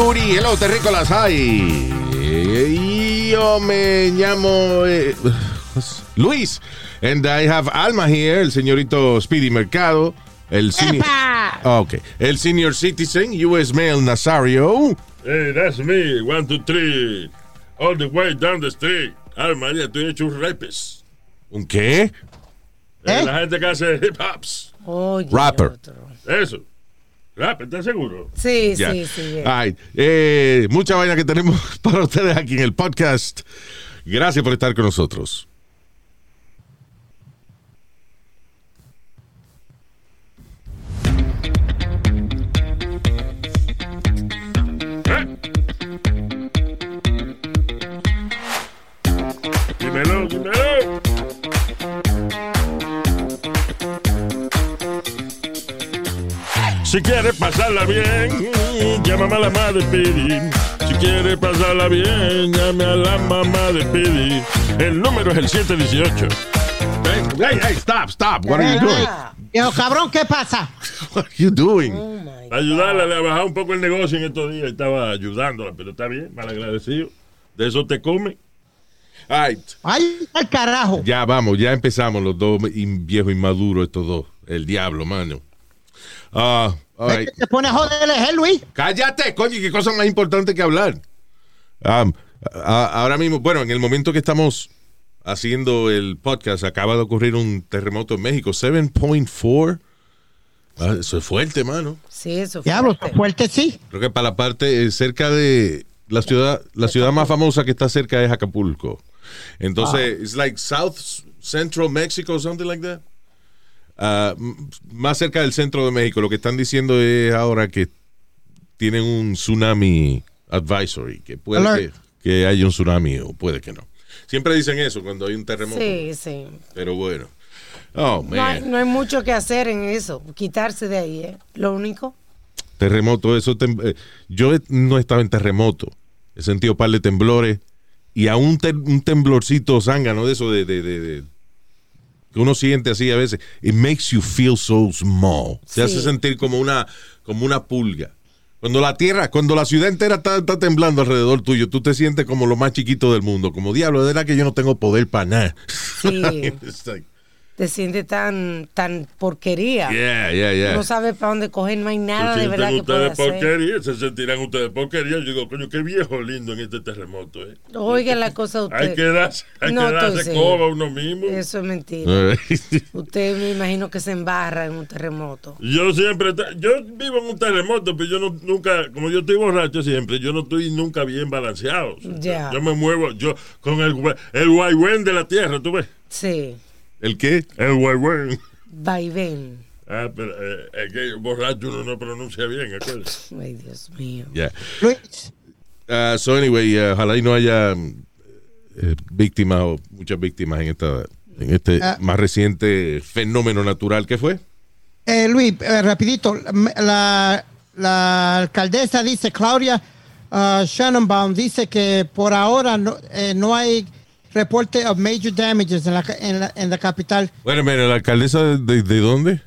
Pirululilururi. Hello, terrícolas, hay. Yo me llamo eh, Luis. And I have Alma here, el señorito Speedy Mercado. El senior, Ah, ok. El senior citizen, US male Nazario. Hey, that's me. One, two, three. All the way down the street. Ay, María, tú hecho un rapes. ¿Un qué? Eh, La gente que hace hip hops. Oye, Rapper. otro. Eso. Rap, ¿estás seguro? Sí, Ya. sí, sí. Ay, eh, mucha vaina que tenemos para ustedes aquí en el podcast. Gracias por estar con nosotros. Si quieres pasarla bien, llámame a la mamá de Pidi. Si quieres pasarla bien, llame a la mamá de Pidi. El número es el 718. Hey, hey, hey, stop, stop. What are you doing? Ah, Viejo cabrón, ¿qué pasa? What are you doing? oh. Ayudarla a bajar un poco el negocio en estos días. Estaba ayudándola, pero está bien, malagradecido. De eso te come. All right. Ay, al carajo. Ya vamos, ya empezamos los dos viejos inmaduros, estos dos. El diablo, mano. Ah, all right. Se pone a joderle, ¿eh, Luis? Cállate, coño, qué cosa más importante que hablar. Um, a- ahora mismo, bueno, en el momento que estamos haciendo el podcast, acaba de ocurrir un terremoto en México, 7.4. Ah, eso es fuerte, mano. Sí, eso fue. Diablo, fuerte sí. Creo que para la parte eh, cerca de la ciudad, la ciudad más famosa que está cerca es Acapulco. Entonces, it's like South Central Mexico, something like that. M- más cerca del centro de México. Lo que están diciendo es ahora que tienen un tsunami advisory, que puede que, haya un tsunami o puede que no. Siempre dicen eso cuando hay un terremoto. Sí, sí. Pero bueno. Oh, No hay, no hay mucho que hacer en eso. Quitarse de ahí, ¿eh? Lo único. Terremoto, eso. tem- eh, yo no estaba en terremoto. He sentido un par de temblores y a un, te- un temblorcito zángano de eso de, de- de- de- que uno siente así a veces. It makes you feel so small. Te Sí. hace sentir como una, como una pulga. Cuando la tierra, cuando la ciudad entera está, está temblando alrededor tuyo, tú te sientes como lo más chiquito del mundo. Como diablo, de verdad que yo no tengo poder para nada. Sí. Like, Te sientes tan, tan porquería. yeah, yeah, yeah. No sabes para dónde coger, no hay nada Se de verdad que pueda hacer. porquería, se sentirán ustedes porquería. Yo digo, coño, qué viejo lindo en este terremoto, ¿eh? Oiga la cosa de Hay usted. que darse, hay No que darse coba uno mismo. Eso es mentira. Right. Usted me imagino que se embarra en un terremoto. Yo siempre, yo vivo en un terremoto, pero yo no, nunca, como yo estoy borracho siempre, yo no estoy nunca bien balanceado. Ya. Yo me muevo, yo con el, el guaygüen de la tierra, ¿tú ves? Sí. ¿El qué? El guaygüen. Vaivén. Ah, pero eh, es que borracho uno no pronuncia bien, acuérdate. Ay, Dios mío. Yeah. Luis, Uh, so anyway, uh, ojalá y no haya eh, víctimas o muchas víctimas en esta en este Ah. más reciente fenómeno natural que fue. eh, Luis, eh, rapidito. La, la alcaldesa dice, Claudia uh, Shannonbaum, dice que por ahora no, eh, no hay reporte of major damages en la, en la, en la capital. Bueno, mira, la alcaldesa de, de- de dónde?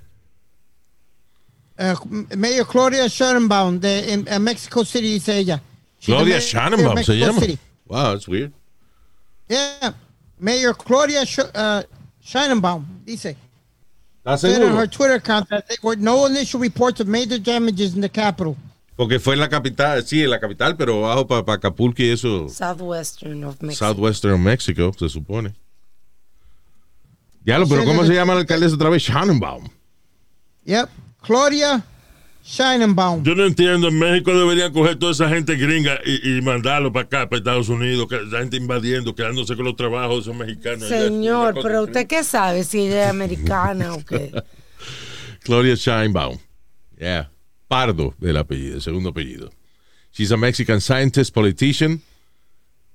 Eh, Mayor Claudia Shannonbaum de en, en Mexico City, dice ella. She's Claudia Shannonbaum se llama. City. Wow, that's weird. Yeah. Mayor Claudia Sh uh, Shannonbaum dice. ¿Estás said on her Twitter account that there were no initial reports of major damages in the capital. Porque fue en la capital, sí, en la capital, pero bajo para Acapulco y eso, Southwestern of Mexico. Southwestern Mexico, se supone. Ya lo, pero ¿cómo se llama la alcaldesa otra vez? Shannonbaum. Yep. Claudia Shannonbaum. Yo no entiendo, en México deberían coger toda esa gente gringa y, y mandarlo para acá, para Estados Unidos, que la gente invadiendo, quedándose con los trabajos de esos mexicanos. Señor, pero usted qué sabe si ella es americana o qué. Claudia Sheinbaum. Yeah. Pardo, el apellido, el segundo apellido. She's a Mexican scientist, politician,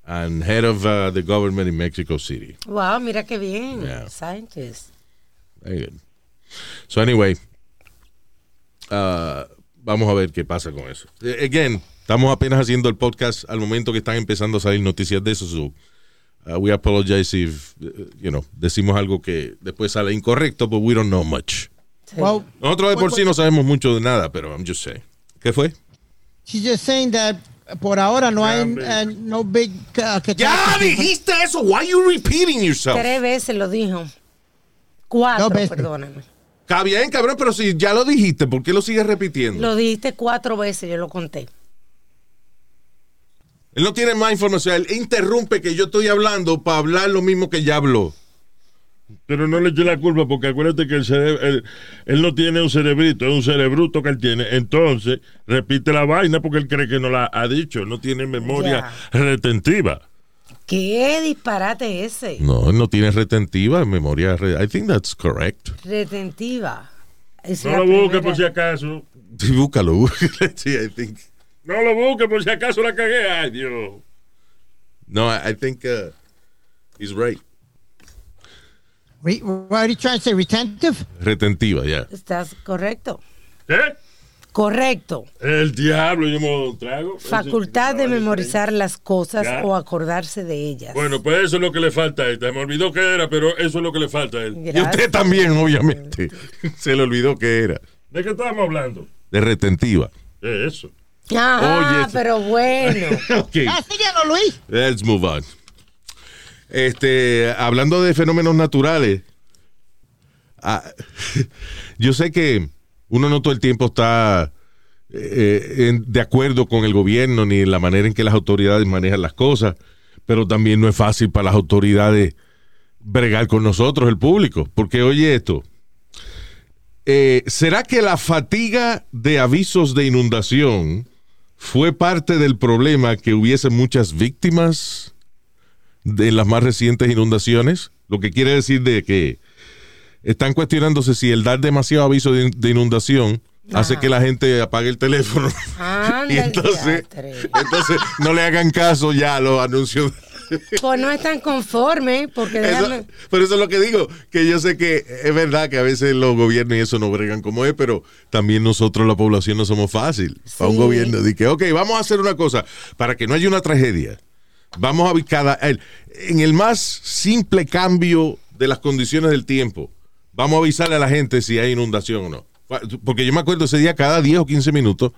and head of uh, the government in Mexico City. Wow, mira qué bien. Yeah. Scientist. Very good. So anyway, uh, vamos a ver qué pasa con eso. Eh, Again, estamos apenas haciendo el podcast al momento que están empezando a salir noticias de eso. So, uh, we apologize if, uh, you know, decimos algo que después sale incorrecto, but we don't know much. Well, Nosotros de por sí no sabemos mucho de nada, pero I'm just saying. ¿Qué fue? she's just saying that por ahora no hay uh, no big uh, ¡Ya dijiste eso! Why you repeating yourself? Tres veces lo dijo. Cuatro, veces. perdóname. Está bien, cabrón, pero si ya lo dijiste, ¿por qué lo sigues repitiendo? Lo dijiste cuatro veces, yo lo conté. Él no tiene más información. Él interrumpe que yo estoy hablando para hablar lo mismo que ya habló. Pero no le eche la culpa porque acuérdate que el cerebro, él, él no tiene un cerebrito, es un cerebruto que él tiene. Entonces, repite la vaina porque él cree que no la ha dicho. No tiene memoria retentiva. ¿Qué disparate ese? No, no tiene retentiva, memoria. re- I think that's correct. Retentiva. Es No lo busque primera. por si acaso. Sí, búscalo, búscalo. Sí, I think. No lo busque por si acaso la cagué. Ay, Dios. No, I I think uh, he's right. Re- what are you trying to say? Retentive? Retentiva, ya. Estás correcto. ¿Eh? Correcto. El diablo, yo me un trago. Facultad de memorizar las cosas Ya. o acordarse de ellas. Bueno, pues eso es lo que le falta a esta. Me olvidó que era, pero eso es lo que le falta a él. Y usted también, obviamente. Se le olvidó que era. ¿De qué estábamos hablando? De retentiva. Eso. Ah, pero bueno. Ok. Ah, síguelo, Luis. Let's move on. Este, hablando de fenómenos naturales, ah, yo sé que uno no todo el tiempo está eh, en- de acuerdo con el gobierno ni en la manera en que las autoridades manejan las cosas, pero también no es fácil para las autoridades bregar con nosotros, el público, porque oye esto. eh, ¿Será que la fatiga de avisos de inundación fue parte del problema que hubiese muchas víctimas de las más recientes inundaciones? Lo que quiere decir de que están cuestionándose si el dar demasiado aviso de, de inundación hace Ajá. que la gente apague el teléfono. Anda y entonces, entonces no le hagan caso ya a los anuncios. Pues no están conformes, porque Eso- pero eso es lo que digo, que yo sé que es verdad que a veces los gobiernos y eso no bregan como es, pero también nosotros, la población, no somos fácil. Para un Sí. gobierno, de que, ok, vamos a hacer una cosa, para que no haya una tragedia, vamos a cada, en el más simple cambio de las condiciones del tiempo, vamos a avisarle a la gente si hay inundación o no. Porque yo me acuerdo ese día, cada 10 o 15 minutos,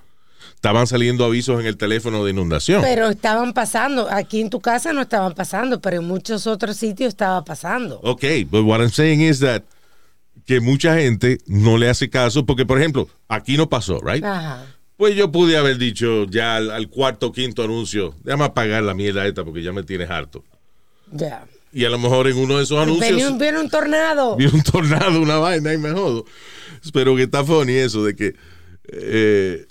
estaban saliendo avisos en el teléfono de inundación. pero estaban pasando. Aquí en tu casa no estaban pasando, pero en muchos otros sitios estaba pasando. Ok, but what I'm saying is that que mucha gente no le hace caso porque, por ejemplo, aquí no pasó, right? Ajá. Pues yo pude haber dicho ya al, al cuarto o quinto anuncio, déjame apagar la mierda esta porque ya me tienes harto. Ya. Y a lo mejor en uno de esos anuncios Viene un, viene un tornado. vi un tornado, una vaina y me jodo. Pero que está funny eso de que eh,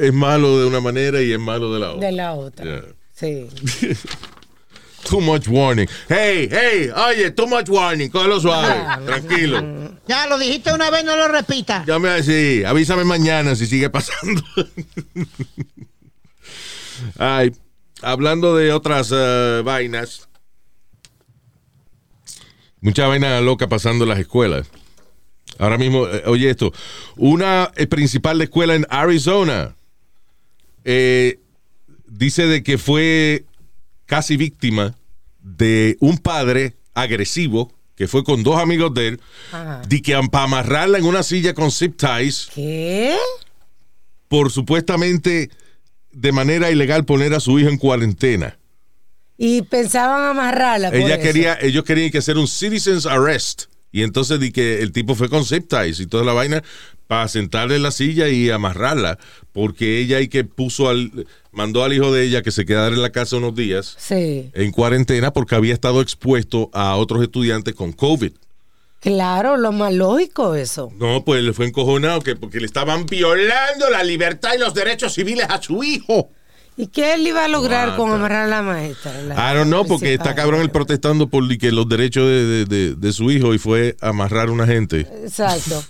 es malo de una manera y es malo de la otra. De la otra. Yeah. Sí. Too much warning. Hey, hey, oye, too much warning, cógelo suave, tranquilo. Ya lo dijiste una vez, no lo repita. Llame así, avísame mañana si sigue pasando. Ay, hablando de otras eh, vainas. Mucha vaina loca pasando en las escuelas. Ahora mismo, eh, oye esto, una eh, principal de escuela en Arizona eh, dice de que fue casi víctima de un padre agresivo que fue con dos amigos de él, Ajá. de que para amarrarla en una silla con zip ties, ¿Qué? por supuestamente de manera ilegal poner a su hijo en cuarentena. Y pensaban amarrarla. por Ella eso. quería, ellos querían que hacer un citizen's arrest. Y entonces di que el tipo fue con zip ties y toda la vaina para sentarle en la silla y amarrarla. Porque ella y que puso al, mandó al hijo de ella que se quedara en la casa unos días Sí. en cuarentena porque había estado expuesto a otros estudiantes con COVID. Claro, lo más lógico eso. No, pues le fue encojonado que porque le estaban violando la libertad y los derechos civiles a su hijo. ¿Y qué él iba a lograr Mata. con amarrar a la maestra? La I don't know, porque está cabrón él protestando por que los derechos de, de- de- de su hijo y fue a amarrar a una gente. Exacto.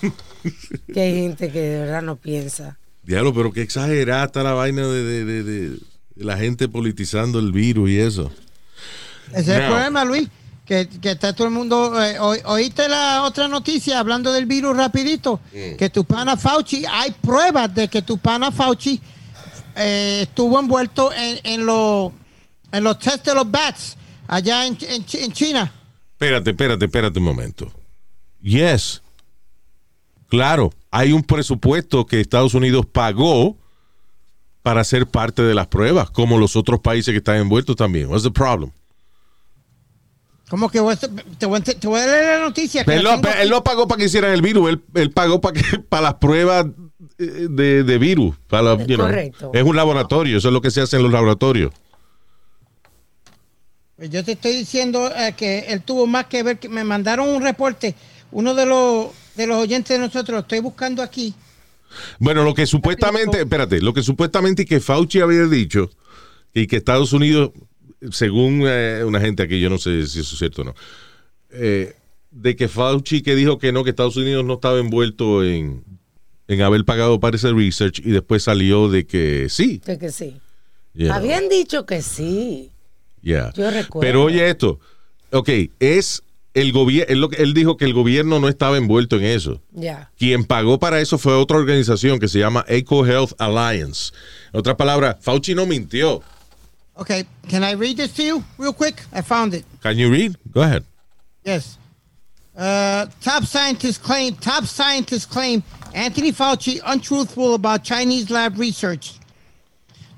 que hay gente que de verdad no piensa. Diablo, pero qué exagerada está la vaina de, de- de- de- de la gente politizando el virus y eso. Ese es el problema, Luis. Que, que está todo el mundo. eh, oí- oíste la otra noticia hablando del virus rapidito. Que tu pana Fauci, hay pruebas de que tu pana Fauci eh, estuvo envuelto en, en, los en los test de los bats allá en, en en China. Espérate, espérate, espérate un momento. Yes. Claro, hay un presupuesto que Estados Unidos pagó para ser parte de las pruebas, como los otros países que están envueltos también. What's the problem? Como que te, voy a, te voy a leer la noticia. que Él la no, él pagó para que hicieran el virus, él, él pagó para que para las pruebas de, de virus. Para, you know. Correcto. Es un laboratorio, eso es lo que se hace en los laboratorios. Pues Yo te estoy diciendo eh, que él tuvo más que ver. que Me mandaron un reporte. Uno de los, de los oyentes de nosotros, lo estoy buscando aquí. Bueno, lo que supuestamente, espérate, lo que supuestamente que Fauci había dicho y que Estados Unidos, según eh, una gente aquí, yo no sé si eso es cierto o no, eh, de que Fauci que dijo que no, que Estados Unidos no estaba envuelto en, en haber pagado para ese research y después salió de que sí. De que sí. you know. Habían dicho que sí. Yeah. Yo recuerdo. Pero oye esto, ok, es el gobierno, él, él dijo que el gobierno no estaba envuelto en eso. Ya. Quien pagó para eso fue otra organización que se llama Eco Health Alliance. En otras palabras, Fauci no mintió. Okay, can I read this to you real quick? I found it. Can you read? Go ahead. Yes. Uh, top scientists claim top scientists claim Anthony Fauci untruthful about Chinese lab research.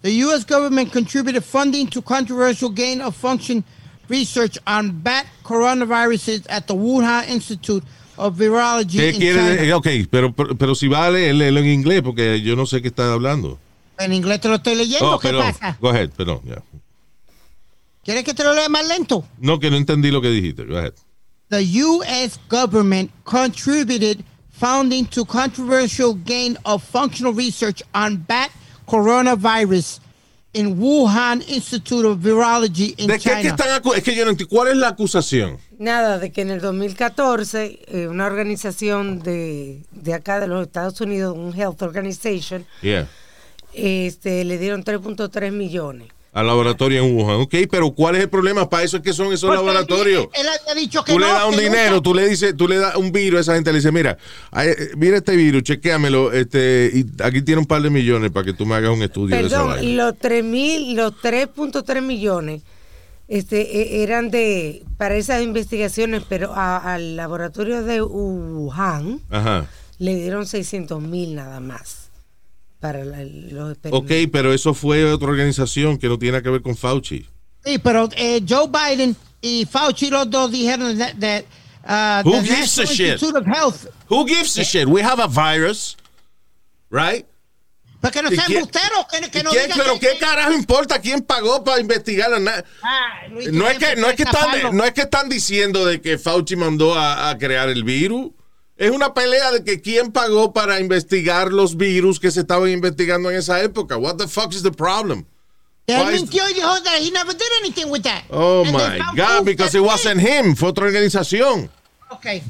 The U.S. government contributed funding to controversial gain of function research on bat coronaviruses at the Wuhan Institute of Virology ¿Qué in quiere China. Ok, pero, pero, pero si vale, léelo en inglés porque yo no sé qué está hablando. En inglés te lo estoy leyendo. Oh, ¿Qué perdón. pasa? Go ahead, perdón. ya. ¿Quieres que te lo lea más lento? No, que no entendí lo que dijiste. Go ahead. The U.S. government contributed funding to controversial gain of functional research on bat coronavirus in Wuhan Institute of Virology in ¿De qué es que China. están Es que yo no entiendo. ¿Cuál es la acusación? Nada, de que en el 2014 eh, una organización de, de acá de los Estados Unidos, un Health Organization, Yeah. este, le dieron 3.3 millones. Al laboratorio en Wuhan. Ok, pero ¿cuál es el problema? Para eso es que son esos Porque laboratorios. Él, él había dicho que Tú le das un dinero, nunca- tú le dices, tú le das un virus a esa gente, le dices, mira, ay, eh, mira este virus, chequéamelo, este, y aquí tiene un par de millones para que tú me hagas un estudio de esa Perdón, los 3.000, los 3.3 millones este, e- eran de para esas investigaciones, pero a- al laboratorio de Wuhan Ajá. le dieron 600 mil nada más para la- los Ok, experimentos. pero eso fue otra organización que no tiene que ver con Fauci. Sí, pero eh, Joe Biden y Fauci los dos dijeron that, that, uh, Who the gives a National shit? Institute of Health Who gives a shit? We have a virus, right? Porque no ¿Y sean quién- embusteros, que, que ¿Y no quién- digan pero que- qué carajo importa quién pagó para investigarla? Na- Ah, Luis, No es que no es que están no es que están diciendo de que Fauci mandó a, a crear el virus. Es una pelea de que quién pagó para investigar los virus que se estaban investigando en esa época. What the fuck is the problem? Él Why is- mintió y dijo that he never did anything with that. Oh And my God, because it wasn't him, fue otra organización. Okay.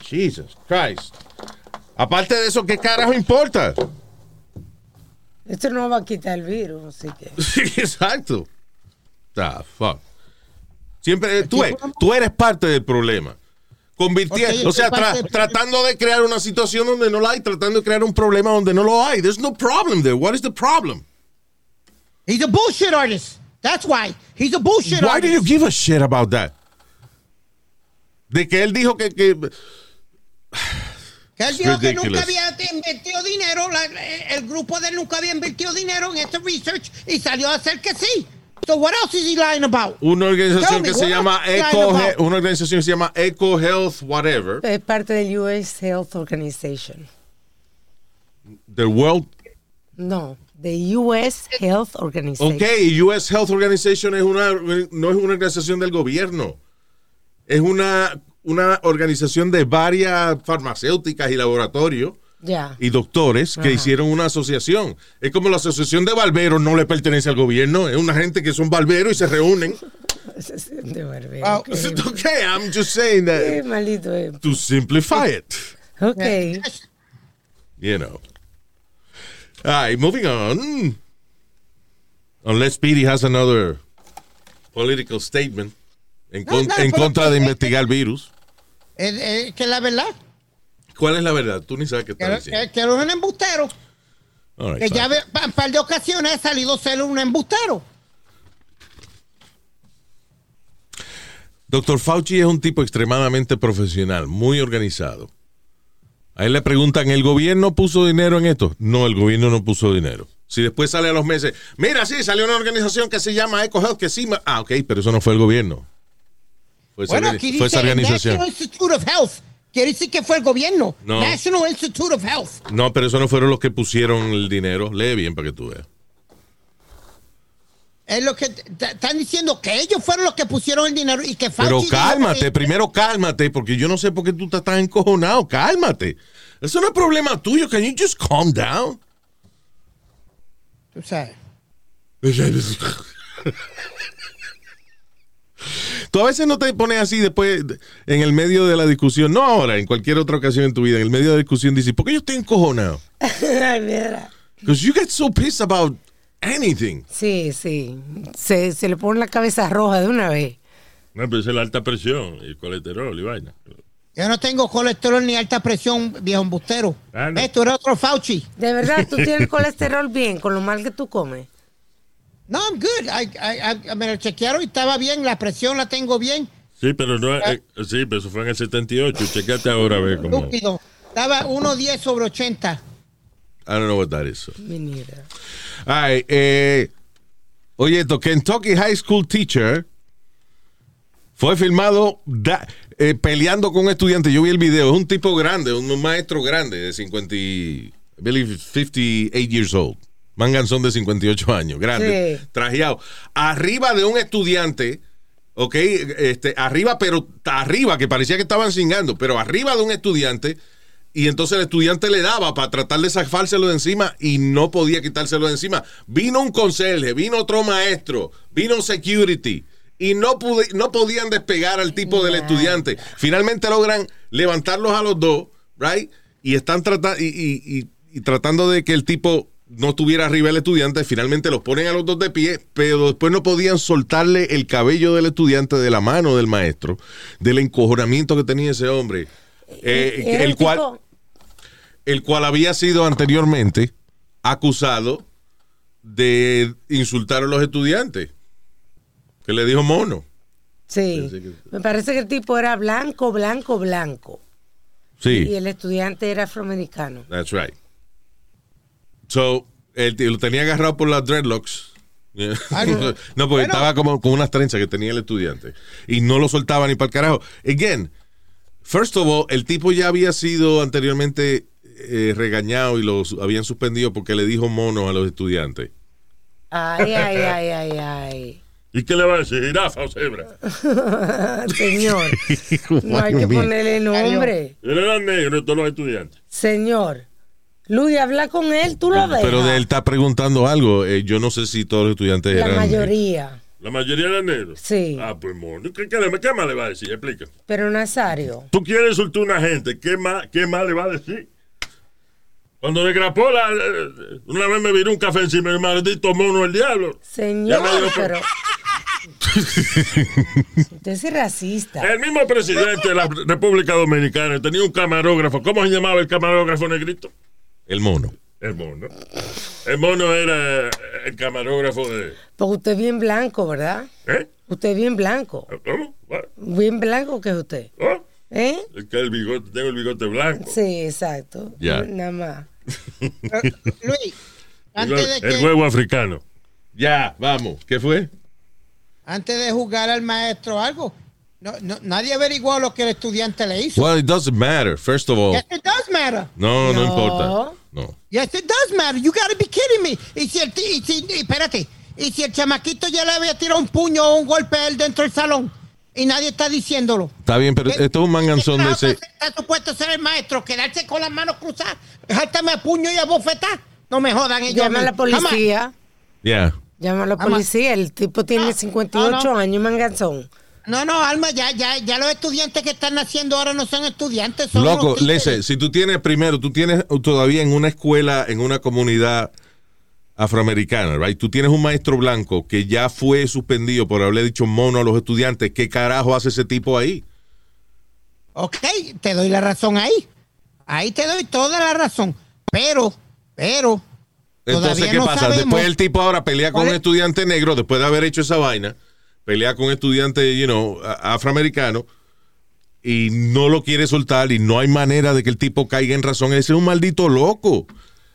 Jesus Christ. Aparte de eso, ¿qué carajo importa? Esto no va a quitar el virus, así que. Sí, exacto. The fuck. Siempre, tú eres parte del problema. Convirtiendo, o sea, tra- tratando de crear una situación donde no la hay, tratando de crear un problema donde no lo hay. There's no problem there. What is the problem? He's a bullshit artist. That's why. He's a bullshit Why do artist. you give a shit about that? De que él dijo que, que Que él dijo que nunca había invertido dinero, la- el grupo de él nunca había invertido dinero en este research y salió a hacer que sí. So what else is he lying about? una organización me, que se llama Eco, He- una organización que se llama Eco Health whatever, Es parte del US Health Organization. the World No, the US Health Organization. Ok, US Health Organization es una, no es una organización del gobierno. Es una, una organización de varias farmacéuticas y laboratorios Y doctores que Ajá. hicieron una asociación. Es como la asociación de barberos no le pertenece al gobierno. Es una gente que son barberos y se reúnen. De barbero. Ah, Qué- Ok, I'm just saying Qué that maldito es. to simplify it. Ok. You know. All right, moving on. Unless Speedy has another political statement en, con- No, no, en pero- contra de investigar el virus. Es, es que la verdad, ¿Cuál es la verdad? Tú ni sabes qué que, diciendo. que era un embustero. Right, Que ya un par de ocasiones ha salido ser un embustero. Doctor Fauci es un tipo extremadamente profesional, muy organizado. A él le preguntan, ¿el gobierno puso dinero en esto? No, el gobierno no puso dinero. Si después sale a los meses, mira, sí, salió una organización que se llama EcoHealth, que sí, ah, ok, pero eso no fue el gobierno. Fue esa, Bueno, organi- aquí fue dice esa organización. National Institute of Health. Quiere decir que fue el gobierno. No. National Institute of Health. No, pero eso no fueron los que pusieron el dinero. Lee bien para que tú veas. Es lo que están diciendo que ellos fueron los que pusieron el dinero y que Fauci Pero cálmate, que- primero cálmate, porque yo no sé por qué tú estás tan encojonado. Cálmate. Eso no es problema tuyo. Can you just calm down? Tú sabes. Tú a veces no te pones así después en el medio de la discusión, no ahora, en cualquier otra ocasión en tu vida, en el medio de la discusión dices, ¿por qué yo estoy encojonado? Ay, mira. Because you get so pissed about anything. Sí, sí. Se, se le pone la cabeza roja de una vez. No, pero esa es la alta presión y el colesterol y vaina. Yo no tengo colesterol ni alta presión, viejo embustero. Ah, no. ¿Ves? Tú eres otro Fauci. De verdad, tú tienes el colesterol bien con lo mal que tú comes. No, I'm good. I, I- I- me lo chequearon y estaba bien. La presión la tengo bien. Sí, pero no, eh, sí, pero eso fue en el 78. Checate ahora a ver cómo. Estúpido. Estaba 1.10 sobre 80. I don't know what that is. Ay, eh, oye, esto, Kentucky High School Teacher fue filmado da- eh, peleando con un estudiante. Yo vi el video. Es un tipo grande, un maestro grande de 50, y- I believe 58 years old. Manganzón de 58 años, grande, Sí. trajeado. Arriba de un estudiante, ok, este, arriba, pero arriba, que parecía que estaban cingando, pero arriba de un estudiante. Y entonces el estudiante le daba para tratar de zafárselo de encima y no podía quitárselo de encima. Vino un conserje, vino otro maestro, vino un security y no, pude- no podían despegar al tipo del estudiante. Finalmente logran levantarlos a los dos, right? Y están tratando y, y- y- y tratando de que el tipo no estuviera arriba del estudiante. Finalmente los ponen a los dos de pie, pero después no podían soltarle el cabello del estudiante de la mano del maestro, del encojonamiento que tenía ese hombre. Eh, Era el un cual tipo- el cual había sido anteriormente acusado de insultar a los estudiantes. Que le dijo mono. Sí. Que- Me parece que el tipo era blanco, blanco, blanco. Sí, Y el estudiante era afroamericano. that's right. So, t- lo tenía agarrado por las dreadlocks. Ay, no. porque Bueno. estaba como con unas trenzas que tenía el estudiante. Y no lo soltaba ni para el carajo. Again, first of all, el tipo ya había sido anteriormente eh, regañado y los habían suspendido porque le dijo mono a los estudiantes. Ay, ay, ay, ay, ay. ¿Y qué le va a decir? ¿Jirafa o cebra? Señor, no hay que ponerle nombre. Él era negro, todos los estudiantes. Señor, Luis, habla con él, tú lo ves. Pero de él está preguntando algo. eh, yo no sé si todos los estudiantes La eran. mayoría. La mayoría eran negros. Sí. Ah, pues mono. ¿Qué, qué, le- qué más le va a decir? Explica. Pero Nazario, Tú quieres insultar a una gente, ¿qué más, qué más le va a decir? Cuando le grapó la. eh, Una vez me viró un café encima del maldito mono el diablo. señor, me pero. Usted es racista. El mismo presidente de la República Dominicana tenía un camarógrafo. ¿Cómo se llamaba el camarógrafo negrito? El mono. El mono. El mono era el camarógrafo de. Porque usted es bien blanco, ¿verdad? ¿Eh? Usted es bien blanco. ¿Cómo? ¿What? Bien blanco que es usted. ¿Oh? ¿Eh? Es que el bigote, tengo el bigote blanco. Sí, exacto. Ya. Nada más. Luis, El, antes de, el que, huevo africano. Ya, vamos. ¿Qué fue? antes de jugar al maestro algo, no, no- nadie averiguó lo que el estudiante le hizo. Well, it doesn't matter. First of all. Yes, it does matter. No, no, No. importa. No. Yes, it does matter. You gotta be kidding me. Y si el, ti- y si, y espérate, y si el chamaquito ya le había tirado un puño o un golpe a él dentro del salón y nadie está diciéndolo. Está bien, pero esto es un manganzón de ese. Está supuesto ser el maestro, quedarse con las manos cruzadas, jáltame a puño y a bofetar. No me jodan ellos. Llama a la policía. Yeah. Llama a la policía. El tipo tiene 58 no. años, manganzón. No, no, Alma, ya, ya, ya los estudiantes que están naciendo ahora no son estudiantes, son Loco. Lese, si tú tienes primero, tú tienes todavía en una escuela, en una comunidad afroamericana, right? Tú tienes un maestro blanco que ya fue suspendido por haberle dicho mono a los estudiantes. ¿Qué carajo hace ese tipo ahí? Ok, te doy la razón ahí. Ahí te doy toda la razón. Pero, pero, Entonces, ¿qué no pasa? sabemos. Después el tipo ahora pelea con ¿Cuál un es? estudiante negro, después de haber hecho esa vaina, pelea con un estudiante, you know, a- afroamericano, y no lo quiere soltar, y no hay manera de que el tipo caiga en razón. Ese es un maldito loco.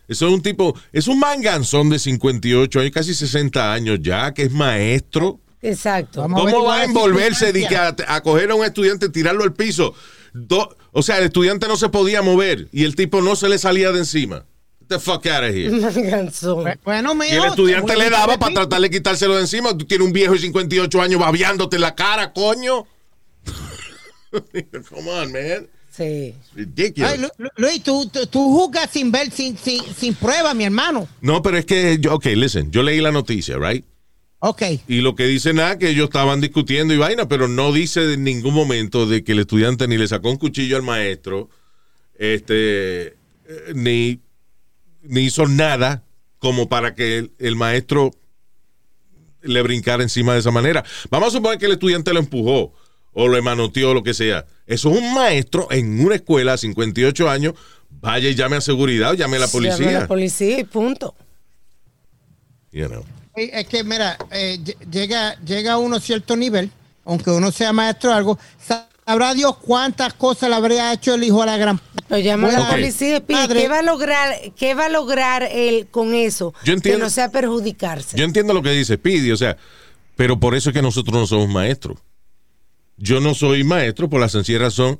Eso es un tipo, es un manganzón de 58 años, casi 60 años ya, que es maestro. Exacto. Vamos. ¿Cómo va a envolverse de que a, coger a un estudiante, tirarlo al piso? Do- o sea, el estudiante no se podía mover y el tipo no se le salía de encima. The fuck out of here. Bueno, Y el estudiante te le daba para tratar de quitárselo de encima. Tú tienes un viejo de 58 años babeándote en la cara, coño. Come on, man. Sí. Ridiculous. Ay, Lu- Lu- Luis, tú, tú, tú juzgas sin ver, sin, sin, sin prueba, mi hermano. No, pero es que, yo, ok, listen, yo leí la noticia, right? Ok. Y lo que dice nada, que ellos estaban discutiendo y vaina, pero no dice en ningún momento de que el estudiante ni le sacó un cuchillo al maestro, este, eh, ni, ni hizo nada como para que el, el maestro le brincara encima de esa manera. Vamos a suponer que el estudiante lo empujó o lo manoteó o lo que sea. Eso es un maestro en una escuela a 58 años. Vaya y llame a seguridad o llame a la Llama a policía. la policía y punto. You know. Es que, mira, eh, lle- llega, llega a uno cierto nivel, aunque uno sea maestro o algo, sabrá Dios cuántas cosas le habría hecho el hijo a la gran... Lo llama a la policía. ¿qué va a lograr, qué va a lograr él con eso? Yo entiendo- Que no sea perjudicarse. Yo entiendo lo que dice Speedy, o sea, pero por eso es que nosotros no somos maestros. Yo no soy maestro por la sencilla razón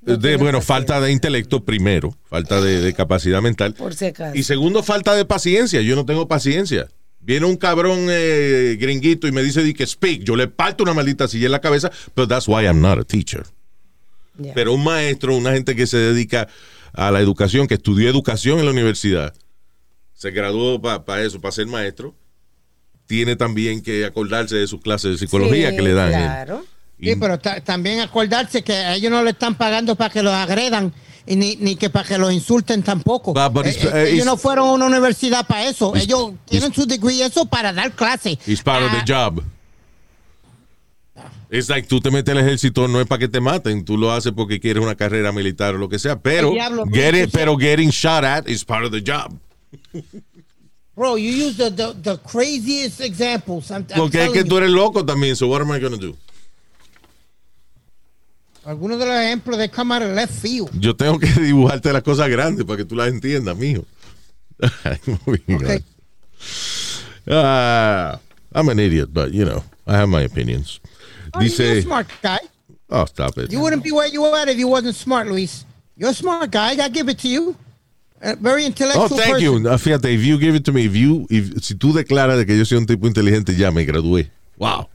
de, bueno, falta de intelecto primero, falta de, de capacidad mental. Por si acaso. Y segundo, falta de paciencia. Yo no tengo paciencia. Viene un cabrón eh, gringuito y me dice di que speak. Yo le parto una maldita silla en la cabeza, pero that's why I'm not a teacher. Pero un maestro, una gente que se dedica a la educación, que estudió educación en la universidad, se graduó para eso, para ser maestro, tiene también que acordarse de sus clases de psicología Sí, que le dan. Claro. Y- Sí, pero ta- también acordarse que a ellos no le están pagando para que los agredan y ni, ni que para que los insulten tampoco. But- but Eh, eh, ellos no fueron a una universidad para eso. Ellos tienen su degree eso para dar clase. It's part of Ah, the job. Es like tú te metes al ejército no es para que te maten, tú lo haces porque quieres una carrera militar o lo que sea, pero diablo, get it- pero getting shot at is part of the job. Bro, you use the, the, the craziest examples. I'm, I'm Porque es que you. tú eres loco también, so what am I gonna do? Algunos de los ejemplos de of left field. Yo tengo que dibujarte las cosas grandes para que tú las entiendas, mijo. Okay. Ah, I'm an idiot, but you know, I have my opinions. Oh, Dice, smart guy. oh, stop it. You wouldn't be where you are if you wasn't smart, Luis. You're a smart guy. I give it to you. A very intellectual Oh, thank person. you. Fíjate, if you give it to me, if you, if, si tú declaras de que yo soy un tipo inteligente, ya me gradué. Wow.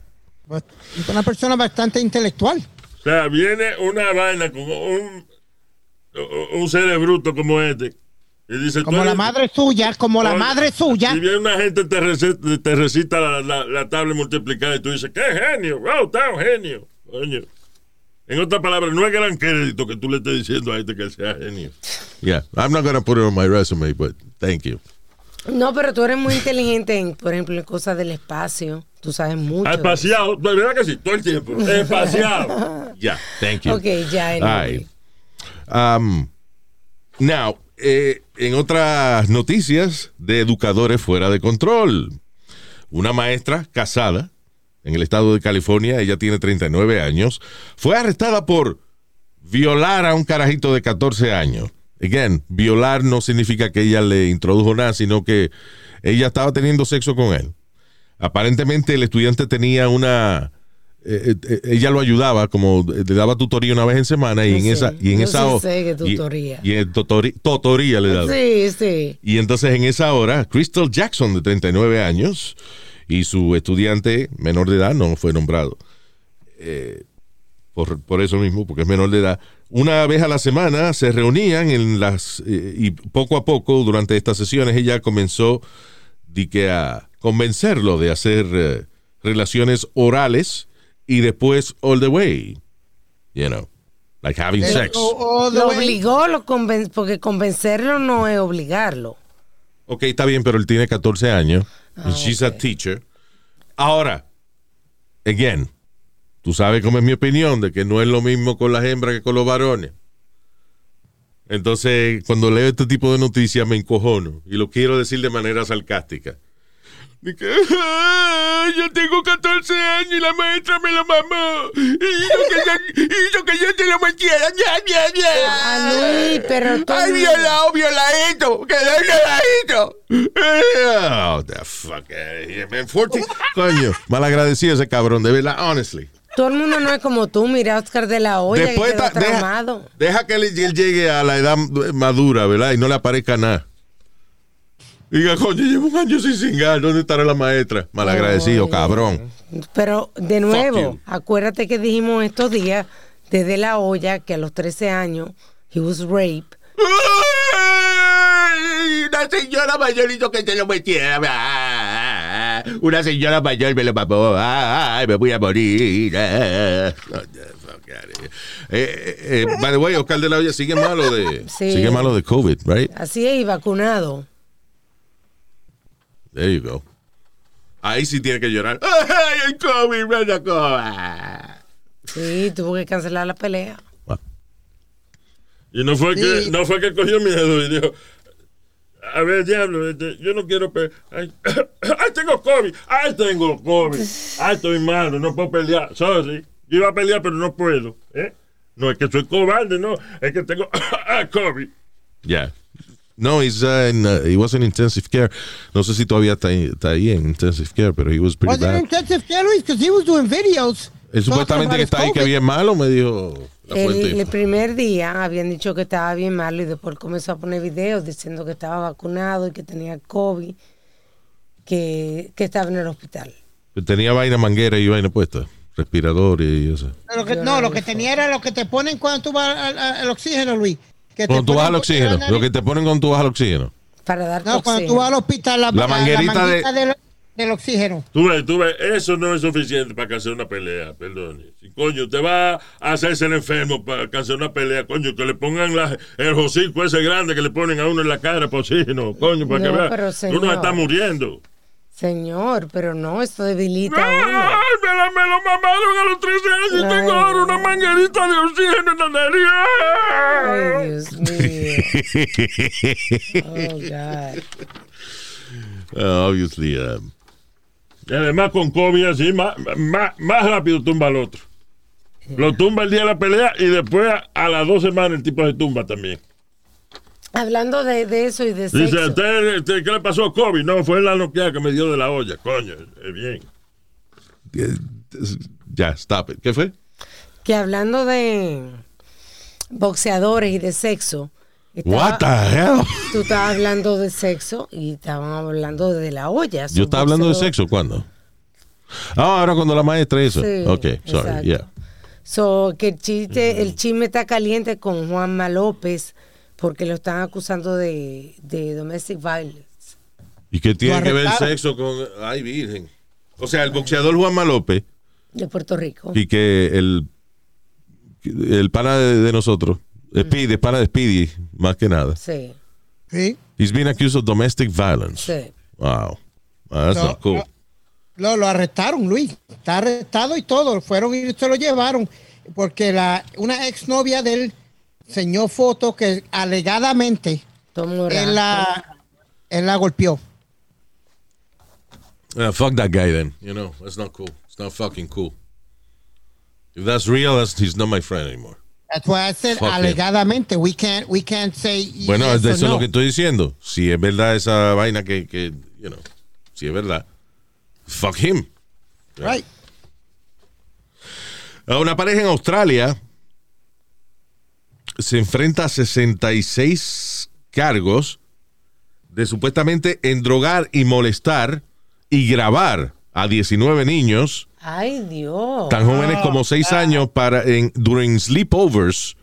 But Una persona bastante intelectual. O sea, viene una vaina con un, un cerebruto como este. Y dice, Como la eres- madre suya, como la madre suya. Y viene una gente te receta, te recita la, la, la tabla multiplicada y tú dices, ¡qué genio! ¡Wow, está un genio! Coño. En otras palabras, no es gran crédito que tú le estés diciendo a este que sea genio. Yeah, I'm not gonna put it on my resume, but thank you. No, pero tú eres muy inteligente en, por ejemplo, en cosas del espacio. Tú sabes mucho. Espaciado, de verdad que sí, todo el tiempo. Espaciado. Yeah, thank you. Ok, ya, All right. Um, now, eh, en otras noticias de educadores fuera de control, una maestra casada en el estado de California, ella tiene 39 años, fue arrestada por violar a un carajito de 14 años. Again, violar no significa que ella le introdujo nada, sino que ella estaba teniendo sexo con él. Aparentemente el estudiante tenía una... eh, eh, ella lo ayudaba, como le daba tutoría una vez en semana y en sé, esa... Y en esa sé tutoría. Y, tutoría le daba. Sí, sí. Y entonces en esa hora, Crystal Jackson, de 39 años, y su estudiante menor de edad no fue nombrado. Eh, por, por eso mismo, porque es menor de edad. Una vez a la semana se reunían en las eh, y poco a poco durante estas sesiones ella comenzó di que a convencerlo de hacer eh, relaciones orales y después all the way. You know, like having sex. Lo way- obligó, lo conven- porque convencerlo no es obligarlo. Ok, está bien, pero él tiene 14 años. and she's a teacher. Ahora, again, tú sabes cómo es mi opinión de que no es lo mismo con las hembras que con los varones. Entonces, cuando leo este tipo de noticias me encojono y lo quiero decir de manera sarcástica. De que, "Ah, yo tengo 14 años y la maestra me lo mamó. Y que yo, que yo te lo metiera. Ya, ya, ya. Luis, pero tú... ¡Ay, violado, violadito! ¡Quedó violadito! Oh, the fuck here, man. 14. Coño, malagradecido ese cabrón, de verdad, honestly. Todo el mundo no es como tú, mira Oscar de la Hoya, Después que ta- deja, traumado. deja que él, llegue a la edad madura, ¿verdad? Y no le aparezca nada. Diga, coño, llevo un año sin cingar. ¿Dónde estará la maestra? Malagradecido, cabrón. Pero, de nuevo, acuérdate que dijimos estos días, desde la olla, que a los 13 años, he was raped. Una señora mayor hizo que se lo metiera. Una señora mayor me lo mamó. Ay, me voy a morir. Ah. Oh. Eh, eh, by the way, Oscar de la Hoya sigue malo de, Sí. sigue malo de COVID, right? Así es, y vacunado. There you go. Ahí sí tiene que llorar. Ay, el COVID me. Sí, tuvo que cancelar la pelea. Y no fue, que, no fue que cogió miedo y dijo, a ver, diablo, este, yo no quiero pelear. Ay, ay, tengo COVID. Ay, tengo COVID. Ay, estoy malo, no puedo pelear. Sorry. Yo iba a pelear, pero no puedo. ¿eh? No es que soy cobarde, no. Es que tengo COVID. Yeah. No, he's, uh, in, uh, he was in intensive care. No sé si todavía está, ahí- está ahí en intensive care, pero he was pretty Was bad. intensive care, Luis? Because he was doing videos. Él supuestamente que está ahí que bien malo, me dijo. El, el primer día habían dicho que estaba bien malo y después comenzó a poner videos diciendo que estaba vacunado y que tenía COVID, que, que estaba en el hospital. Tenía vaina manguera y vaina puesta. Respirador y eso. Lo que- no, lo que tenía era lo que te ponen cuando tú vas al, oxígeno, Luis. Que Cuando tú vas al oxígeno. la. Lo que te ponen cuando tú vas al oxígeno. Para dar No, cuando tú vas al hospital, la, La manguerita de- manguita del, oxígeno. Tú ves, tú ves, eso no es suficiente para cancelar una pelea, perdón. Si coño, te va a hacerse el enfermo para cancelar una pelea, coño, que le pongan la, el hocico ese grande que le ponen a uno en la cara por oxígeno, coño, para No, que vea. pero, Uno señor. está muriendo. Señor, pero no, esto debilita a uno. ¡Ay, me, la, me lo mamaron a los 13 años y tengo ahora una manguerita de oxígeno en la nariz! Ay, Dios mío. Oh, God. Uh, obviously, um, Y además con COVID así, más, más, más rápido tumba al otro. Lo tumba el día de la pelea y después a, a las dos semanas el tipo se tumba también. Hablando de, de eso y de Dice, sexo. ¿usted, usted, ¿qué le pasó a COVID? No, fue la noqueada que me dio de la olla. Coño, es bien. ya, stop it. ¿Qué fue? que hablando de boxeadores y de sexo. Estaba- What the hell? Tú estabas hablando de sexo y estaban hablando de la olla. Yo estaba hablando de sexo, ¿cuándo? Ah, ahora cuando la maestra hizo. Sí, ok, sorry, exacto. yeah. So, que el chiste, el chisme está caliente con Juanma López porque lo están acusando de, de domestic violence. ¿Y qué tiene que ver sexo con... Ay, virgen. O sea, el boxeador Juanma López de Puerto Rico. y que el, el pana de, de nosotros, Speedy, el pana de Speedy, más que nada. Sí, Sí. He's been accused of domestic violence. sí. Wow. Ah, that's No, not cool. no. Lo, lo arrestaron, Luis. Está arrestado y todo. Fueron y se lo llevaron. Porque la, una exnovia de él enseñó fotos que alegadamente él la, él la golpeó. Yeah, fuck that guy then. You know, that's not cool. It's not fucking cool. If that's real, that's, he's not my friend anymore. That's why I said Fuck him. alegadamente. We can't, we can't say Bueno, yes eso es no. lo que estoy diciendo. Si es verdad esa vaina que, que you know, si es verdad, fuck him. Right. A Una pareja en Australia se enfrenta a 66 cargos de supuestamente endrogar y molestar y grabar a 19 niños Ay, Dios. tan jóvenes como 6 años para en during sleepovers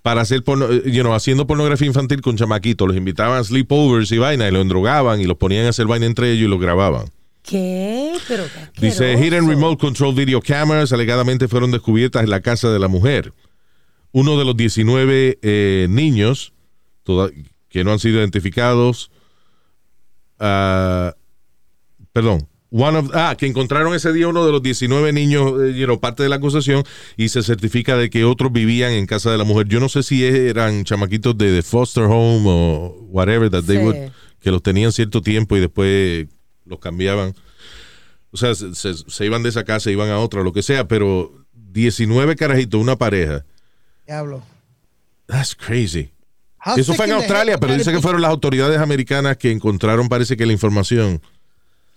para hacer porno, eh, you know, haciendo pornografía infantil con chamaquitos. Los invitaban a sleepovers y vaina y los endrogaban y los ponían a hacer vaina entre ellos y los grababan. ¿Qué? Pero qué Dice, hidden remote control video cameras alegadamente fueron descubiertas en la casa de la mujer. Uno de los 19 eh, niños toda- que no han sido identificados, ah, perdón, one of, ah, que encontraron ese día uno de los 19 niños, eh, you know, parte de la acusación, y se certifica de que otros vivían en casa de la mujer. Yo no sé si eran chamaquitos de, de foster home o whatever, that they Sí. would- que los tenían cierto tiempo y después los cambiaban. O sea, se, se- se iban de esa casa, iban a otra, lo que sea, pero 19 carajitos, una pareja. Diablo. That's crazy. How Eso fue en Australia, pero dice que fueron las autoridades americanas que encontraron, parece que la información,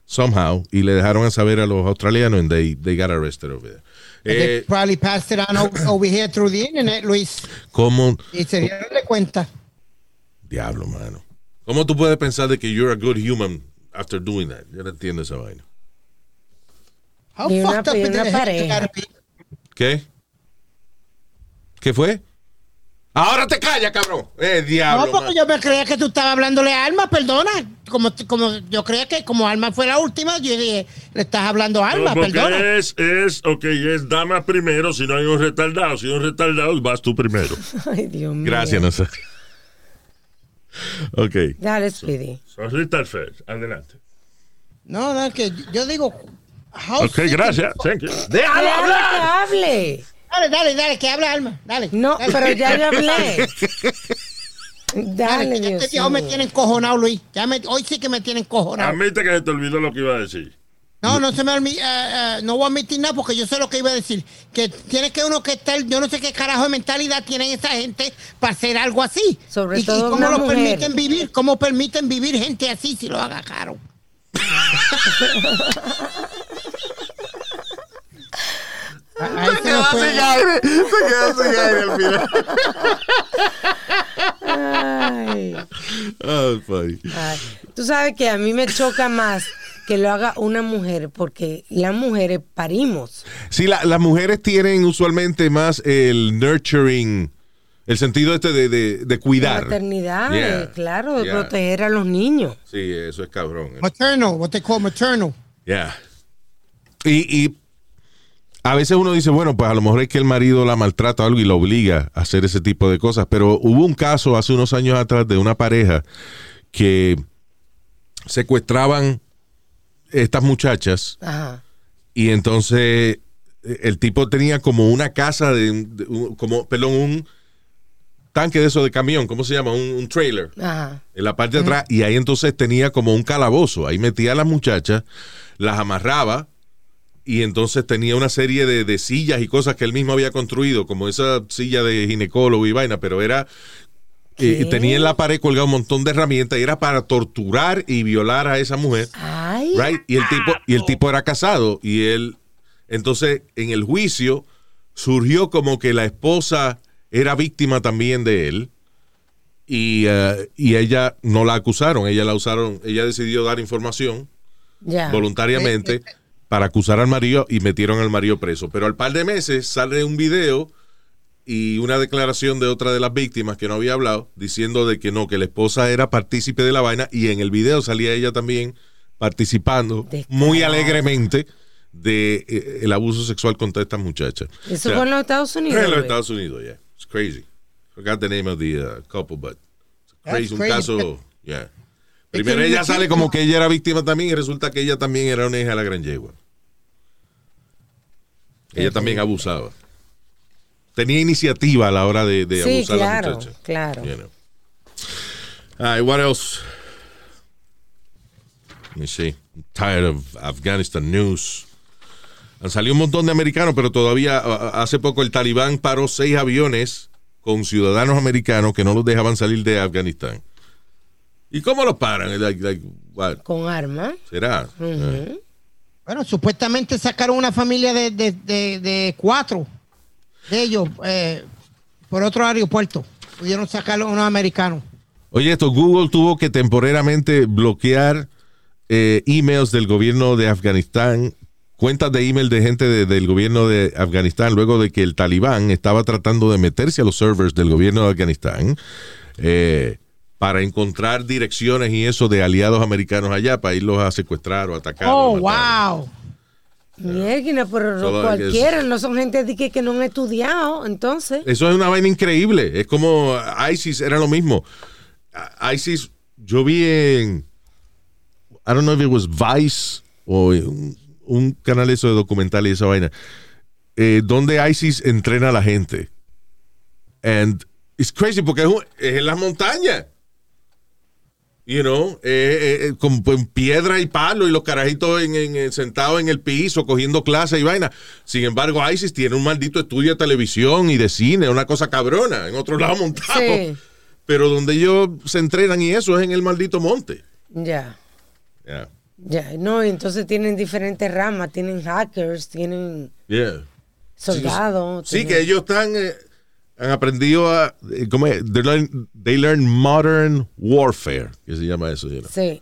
somehow, y le dejaron a saber a los australianos, and they, they got arrested over there. They Eh, probably passed it on over here through the internet, Luis. ¿Cómo? Y se dieron de cuenta. Diablo, mano. ¿Cómo tú puedes pensar de que you're a good human after doing that? Yo no entiendo esa vaina. How fucked up be? ¿Qué? ¿Qué fue? Ahora te calla, cabrón. Eh, diablo. No, porque man. yo me creía que tú estabas hablándole a Alma, perdona. Como, como yo creía que como Alma fue la última, yo dije, le estás hablando a Alma, No, porque perdona. es, es, ok, es dama primero, si no hay un retardado. Si hay un retardado, vas tú primero. Ay, Dios mío. Gracias, no sé. Ok. Dale, Speedy. So, first. Adelante. No, no, que yo digo. how Ok, gracias. Thank you. ¡Déjalo Déjalo hablar! que hable. Dale, dale, dale, que habla Alma. Dale. No, dale. pero ya yo hablé. Dale, Dale, que Dios este viejo me tiene encojonado, Luis. Ya me- hoy sí que me tiene encojonado. Admite que se te olvidó lo que iba a decir. No, no se me olvida, no voy a admitir nada porque yo sé lo que iba a decir. Que tiene que uno que estar, yo no sé qué carajo de mentalidad tienen esa gente para hacer algo así. Sobre y, y todo cómo una lo mujer. permiten vivir, cómo permiten vivir gente así si lo agarraron. Ahí se nos fue. Ay, Oh, funny. ay. Tú sabes que a mí me choca más que lo haga una mujer porque las mujeres parimos. Sí, la- las mujeres tienen usualmente más el nurturing, el sentido este de, de, de cuidar. La maternidad, Yeah, eh, claro, de yeah. proteger a los niños. Sí, eso es cabrón. Maternal, what they call maternal. Yeah. Y, y a veces uno dice, bueno, pues a lo mejor es que el marido la maltrata o algo y la obliga a hacer ese tipo de cosas. Pero hubo un caso hace unos años atrás de una pareja que secuestraban estas muchachas Ajá. y entonces eh, el tipo tenía como una casa de, como, perdón, un tanque de eso de camión, ¿cómo se llama? Un, un trailer Ajá. en la parte de atrás y ahí entonces tenía como un calabozo. Ahí metía a las muchachas, las amarraba y entonces tenía una serie de, de sillas y cosas que él mismo había construido, como esa silla de ginecólogo y vaina, pero era... eh, tenía en la pared colgado un montón de herramientas y era para torturar y violar a esa mujer. Ay. Right? Y el tipo, y el tipo era casado. Y él, entonces, en el juicio, surgió como que la esposa era víctima también de él. Y, eh, y ella no la acusaron, ella la usaron, ella decidió dar información voluntariamente para acusar al marido y metieron al marido preso. Pero al par de meses sale un video y una declaración de otra de las víctimas que no había hablado diciendo de que no, que la esposa era partícipe de la vaina y en el video salía ella también participando Descarada. muy alegremente de eh, el abuso sexual contra esta muchacha. Eso O sea, fue en los Estados Unidos. en los. Estados Unidos, yeah. It's crazy. Forgot the name of the uh, couple, but it's That's crazy. Un crazy. caso, yeah. Primero ella sale como que ella era víctima también y resulta que ella también era una hija de la gran yegua. Ella también abusaba. Tenía iniciativa a la hora de, de Sí, abusar a la claro, muchacha. claro. You know. All right, what else? Let me see. I'm tired of Afghanistan news. Han salido un montón de americanos, pero todavía hace poco el talibán paró seis aviones con ciudadanos americanos que no los dejaban salir de Afganistán. ¿Y cómo los paran? Like- like, what? Con armas. ¿Será? Eh. Bueno, supuestamente sacaron una familia de, de, de, cuatro de ellos eh, por otro aeropuerto. Pudieron sacarlo unos americanos. Oye, esto, Google tuvo que temporariamente bloquear eh, emails del gobierno de Afganistán, cuentas de email de gente de- del gobierno de Afganistán, luego de que el talibán estaba tratando de meterse a los servers del gobierno de Afganistán. Eh, para encontrar direcciones y eso de aliados americanos allá para irlos a secuestrar o atacar. Oh, o wow. Mierda, pero So, cualquiera, no son gente de que, que no han estudiado, entonces. Eso es una vaina increíble. Es como ISIS, era lo mismo. ISIS, yo vi en. I don't know if it was Vice o un, un canal eso de documental y esa vaina. eh, donde ISIS entrena a la gente. And it's crazy porque es, un- es en las montañas. You know, eh, eh, con, con piedra y palo y los carajitos en, en- en- sentados en el piso cogiendo clases y vaina. Sin embargo, ISIS tiene un maldito estudio de televisión y de cine, una cosa cabrona, en otro lado montado. Sí. Pero donde ellos se entrenan y eso es en el maldito monte. Ya, Yeah. ya. No, entonces tienen diferentes ramas, tienen hackers, tienen soldados. Sí, tienen- que ellos están, eh, han aprendido a, ¿cómo es? They learn, they learn modern warfare, que se llama eso, you know. Sí.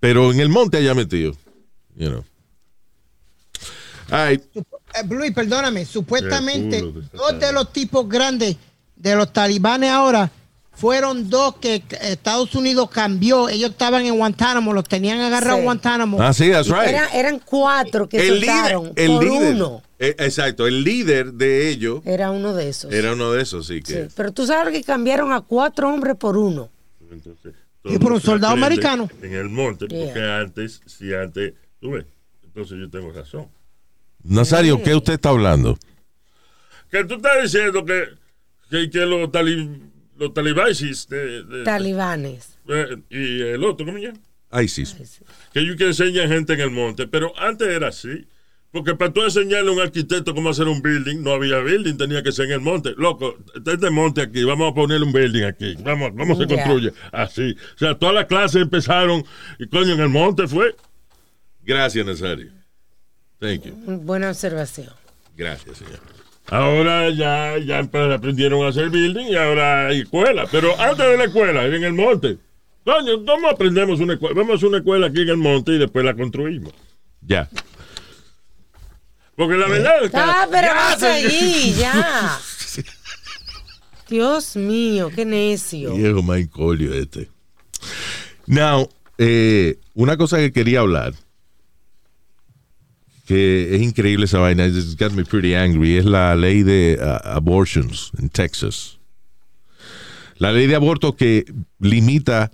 pero en el monte allá metido, you know. Ay, Eh, Luis, perdóname, supuestamente dos de los tipos grandes de los talibanes ahora fueron dos que Estados Unidos cambió. Ellos estaban en Guantánamo, los tenían agarrados Sí. en Guantánamo. ah, sí, that's right. Era- eran cuatro que el líder, soltaron el por líder, uno. eh, exacto, el líder de ellos Era uno de esos. era uno de esos, sí Sí, que. Pero tú sabes que cambiaron a cuatro hombres por uno. Entonces, Y por un soldado americano. En el monte, porque antes, si antes, tú ves, entonces yo tengo razón. Nazario, ¿qué usted está hablando? Que tú estás diciendo que, que, que los, los talibanes de, de- Talibanes. eh, y el otro, ¿cómo se llama? ISIS. Que ellos que enseñan gente en el monte, pero antes era así. Porque para tú enseñarle a un arquitecto cómo hacer un building, no había building, tenía que ser en el monte. Loco, este es de monte aquí, vamos a poner un building aquí. Vamos, ¿Cómo se construye? Así. O sea, todas las clases empezaron y coño, en el monte fue. Gracias, Nazario. Thank you. Buena observación. Gracias, señor. Ahora ya, ya aprendieron a hacer building y ahora hay escuela. Pero antes de la escuela, en el monte. Coño, ¿cómo aprendemos una escuela? Vamos a hacer una escuela aquí en el monte y después la construimos. Ya. Porque la verdad es que... Ah, pero Ya, vas ahí, ya. Dios mío, qué necio. Viejo Colio este. Now, eh, una cosa que quería hablar, es increíble esa vaina, it's got me pretty angry, es la ley de uh, abortions en Texas. La ley de aborto que limita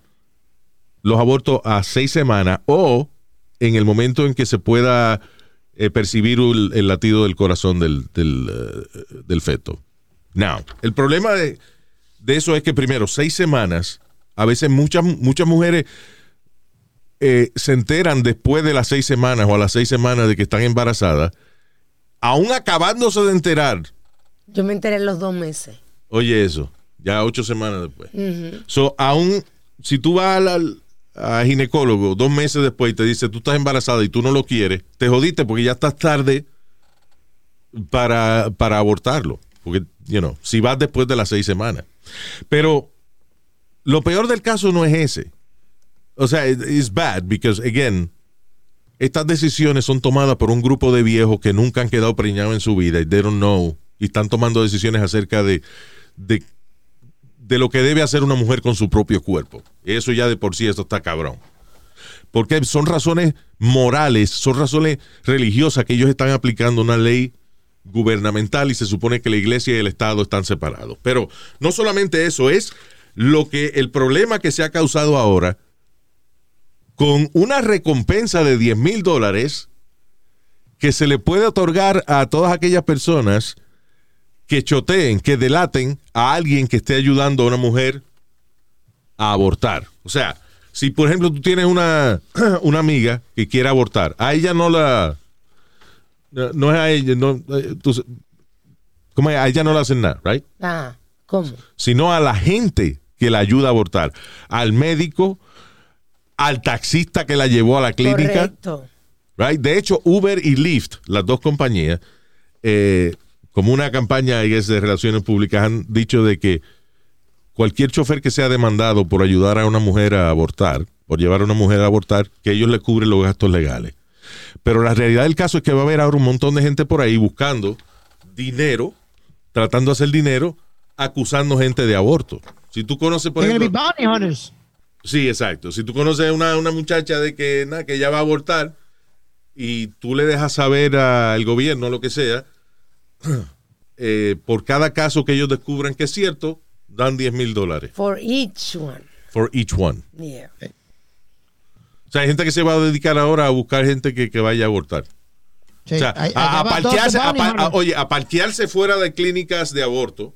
los abortos a seis semanas o en el momento en que se pueda eh, percibir el, latido del corazón del, del, eh, del feto. Now, el problema de, de eso es que primero, seis semanas, a veces muchas, muchas mujeres eh, se enteran después de las seis semanas o a las seis semanas de que están embarazadas, aún acabándose de enterar, Yo me enteré en los dos meses. oye eso, ya ocho semanas después. So, aún si tú vas al, ginecólogo dos meses después y te dice tú estás embarazada y tú no lo quieres, te jodiste porque ya estás tarde para, para abortarlo. Porque, you know, si vas después de las seis semanas. Pero lo peor del caso no es ese. O sea, it- it's bad because, again, estas decisiones son tomadas por un grupo de viejos que nunca han quedado preñados en su vida y they don't know y están tomando decisiones acerca de, de, de lo que debe hacer una mujer con su propio cuerpo. Eso ya de por sí, esto está cabrón. Porque son razones morales, son razones religiosas que ellos están aplicando una ley gubernamental y se supone que la iglesia y el Estado están separados. Pero no solamente eso, es lo que el problema que se ha causado ahora con una recompensa de 10 mil dólares que se le puede otorgar a todas aquellas personas que choteen, que delaten a alguien que esté ayudando a una mujer a abortar. O sea, si por ejemplo tú tienes una, una amiga que quiere abortar, a ella no la... No, no es a ella, no, eh, tú- ¿cómo es? A ella no le hacen nada, right? Ah, ¿cómo? sino a la gente que la ayuda a abortar, al médico, al taxista que la llevó a la clínica. Correcto. Right? De hecho, Uber y Lyft, las dos compañías, eh, como una campaña I guess, de relaciones públicas, han dicho de que cualquier chofer que sea demandado por ayudar a una mujer a abortar, por llevar a una mujer a abortar, que ellos le cubren los gastos legales. Pero la realidad del caso es que va a haber ahora un montón de gente por ahí buscando dinero, tratando de hacer dinero, acusando gente de aborto. Si tú conoces, por ejemplo... Sí, exacto. Si tú conoces una, una muchacha de que, nada, que ya va a abortar y tú le dejas saber al gobierno, lo que sea, eh, por cada caso que ellos descubran que es cierto, dan 10 mil dólares For each one. for each one. Yeah. O sea, hay gente que se va a dedicar ahora a buscar gente que, que vaya a abortar. Sí, O sea, ahí- a, parquearse, a oye, a parquearse fuera de clínicas de aborto,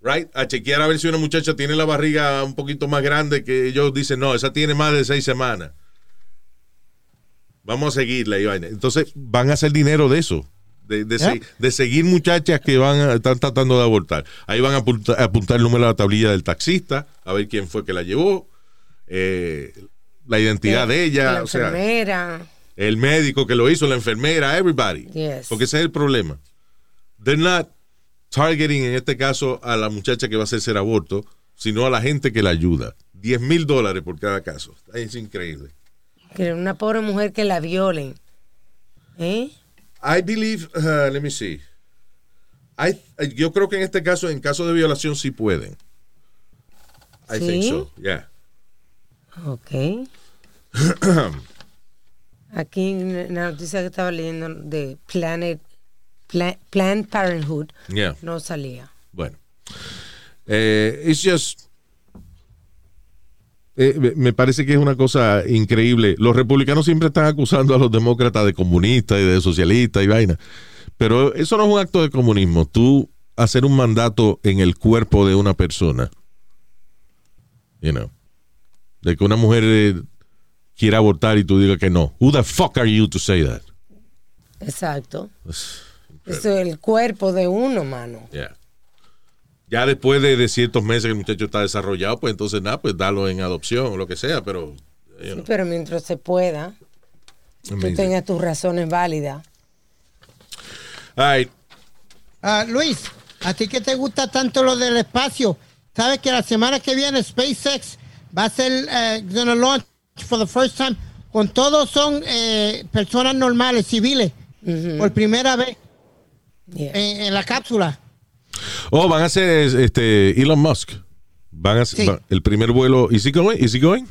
right? A chequear a ver si una muchacha tiene la barriga un poquito más grande que ellos dicen, no, esa tiene más de seis semanas. Vamos a seguirla vaina. Entonces van a hacer dinero de eso. De, de, Yeah. se- de seguir muchachas que van a, están tratando de abortar. Ahí van a apunta- a apuntar el número de la tablilla del taxista, a ver quién fue que la llevó, eh, la identidad de ella, La o sea, enfermera. el médico que lo hizo, la enfermera, everybody. Yes. Porque ese es el problema. They're not targeting en este caso a la muchacha que va a hacerse el aborto, sino a la gente que la ayuda. 10 mil dólares por cada caso. Es increíble. Que una pobre mujer que la violen. ¿Eh? I believe, uh, let me see. I- yo creo que en este caso, en caso de violación, sí pueden. I think ¿Sí? so, yeah. Ok. Aquí en la noticia que estaba leyendo de Planet, Pla- Planned Parenthood Yeah. no salía. Bueno. Eh, it's just. eh, me- parece que es una cosa increíble. Los republicanos siempre están acusando a los demócratas de comunistas y de socialistas y vaina. Pero eso no es un acto de comunismo. Tú hacer un mandato en el cuerpo de una persona. You know. De que una mujer eh, quiera abortar y tú digas que no. Who the fuck are you to say that? Exacto. Eso es el cuerpo de uno, mano. Yeah. Ya después de, de ciertos meses que el muchacho está desarrollado, pues entonces nada, pues darlo en adopción o lo que sea, pero you know, Pero mientras se pueda, tú amazing. tengas tus razones válidas. Right. Ah, Luis, a ti que te gusta tanto lo del espacio, sabes que la semana que viene SpaceX va a ser eh, gonna launch for the first time con todos son eh, personas normales, civiles, por primera vez Yeah. en, en la cápsula. Oh, van a hacer este Elon Musk. Van a hacer Sí. va- el primer vuelo. ¿Is he going? ¿Is he going?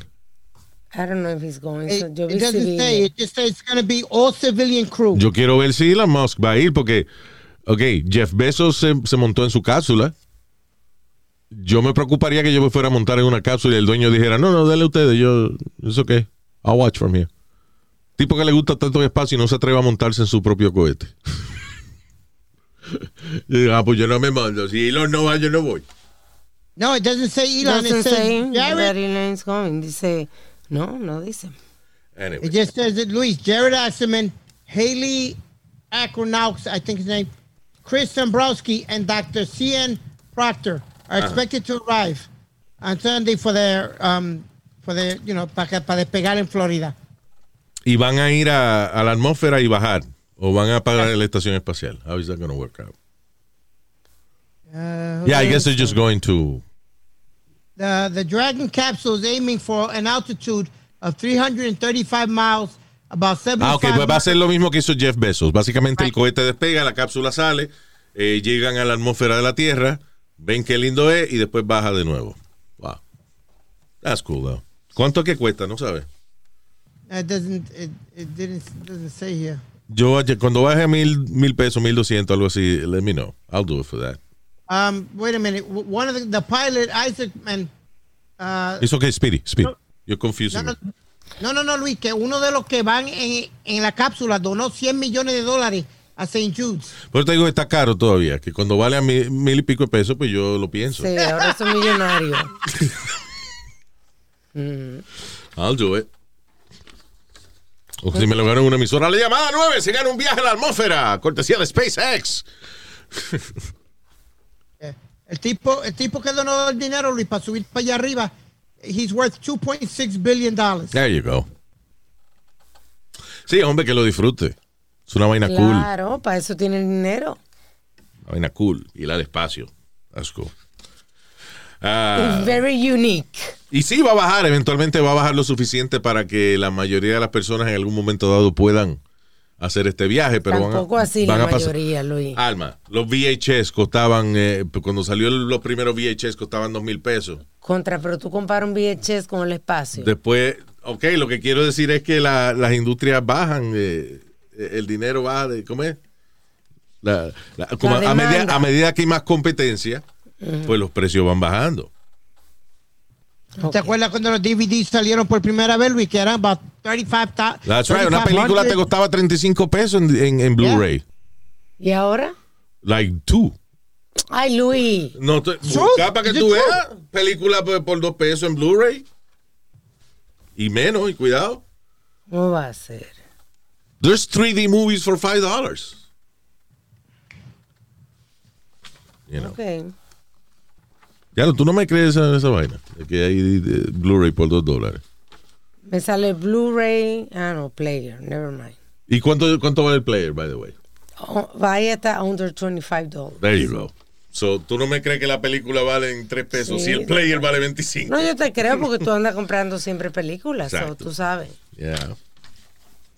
I don't know if he's going. It, so yo it doesn't civiles. say, it just says it's gonna be all civilian crew. Yo quiero ver si Elon Musk va a ir porque, ok, Jeff Bezos se, se montó en su cápsula. Yo me preocuparía que yo me fuera a montar en una cápsula y el dueño dijera, no, no, dale ustedes, yo, es ok, I'll watch from here. Tipo que le gusta tanto el espacio y no se atreve a montarse en su propio cohete. Y digo, ah, pues yo no me mando. Si Elon no va, yo no voy. No, it doesn't say Elon. Doesn't It says say that Jared. Elon's going. Dice, no, no dice. Anyway. It just says that Luis, Jared Asserman, Haley Acronaux, I think his name, Chris Dombrowski, and Dr. C.N. Proctor are expected to arrive on Sunday for their, um, for their, you know, para para despegar en Florida. Y van a ir a, a la atmósfera y bajar. O van a pagar la estación espacial. How is that going to work out? Uh, Yeah, I guess they're just going to. the, the Dragon capsule is aiming for an altitude of 335 miles, about 75 Ah, ok, pues va a ser lo mismo que hizo Jeff Bezos. Básicamente el cohete despega, la cápsula sale, eh, llegan a la atmósfera de la Tierra, ven qué lindo es y después baja de nuevo. Wow. That's cool, though. ¿Cuánto que cuesta? No sabes. It doesn't, it, it didn't, doesn't say here. Yo cuando baje a mil, mil pesos, mil doscientos, algo así, let me know. I'll do it for that. Um, wait a minute. One of the, the pilot, Isaac, man, uh, It's okay, Speedy, Speedy. No. You're confusing No, me. no, no, no, Luis, que uno de los que van en, en la cápsula donó 100 millones de dólares a St. Jude's. Pero te digo que está caro todavía, que cuando vale a mil, mil y pico de pesos, pues yo lo pienso. Sí, ahora son millonarios. I'll do it. O si me lo gano en una emisora, la llamada 9 se gana un viaje a la atmósfera, cortesía de SpaceX. Eh, El tipo, el tipo que donó el dinero, Luis, para subir para allá arriba, he's worth 2.6 billion dollars. There you go. Sí, hombre, que lo disfrute. Es una vaina cool. Claro, para eso tienen dinero. Una vaina cool. Y la despacio. That's cool. Ah, Very unique. y sí, va a bajar. Eventualmente va a bajar lo suficiente para que la mayoría de las personas en algún momento dado puedan hacer este viaje, pero van a- Tampoco así van la a mayoría, Luis. Alma, los VHS costaban, eh, cuando salió los primeros VHS costaban dos mil pesos. Contra, pero tú comparas un VHS con el espacio. Después, ok, lo que quiero decir es que la- las industrias bajan, eh, eh, el dinero baja de, ¿cómo es? La- la- como a, demanda. medida, a medida que hay más competencia, pues los precios van bajando. ¿Te acuerdas cuando los DVDs salieron por primera vez, Luis? Que eran about 35 ta- That's right, una película te 3500. costaba 35 pesos en, en- en Blu-ray. ¿Y ahora? Like two. Ay, Luis. No, te, busca para que tú veas película por, por dos pesos en Blu-ray. Y menos, y cuidado. ¿Cómo va a ser? There's 3D movies for five dollars. You know. Ok. Ya, tú no me crees esa, esa vaina. Que hay Blu-ray por dos dólares. Me sale Blu-ray. Ah, no, player. Never mind. ¿Y cuánto, cuánto vale el player, by the way? Oh, vaya hasta under 25 dólares. There you go. So, tú no me crees que la película vale en tres pesos Sí. si el player vale 25. No, yo te creo porque tú andas comprando siempre películas. o Exacto. tú sabes. Yeah.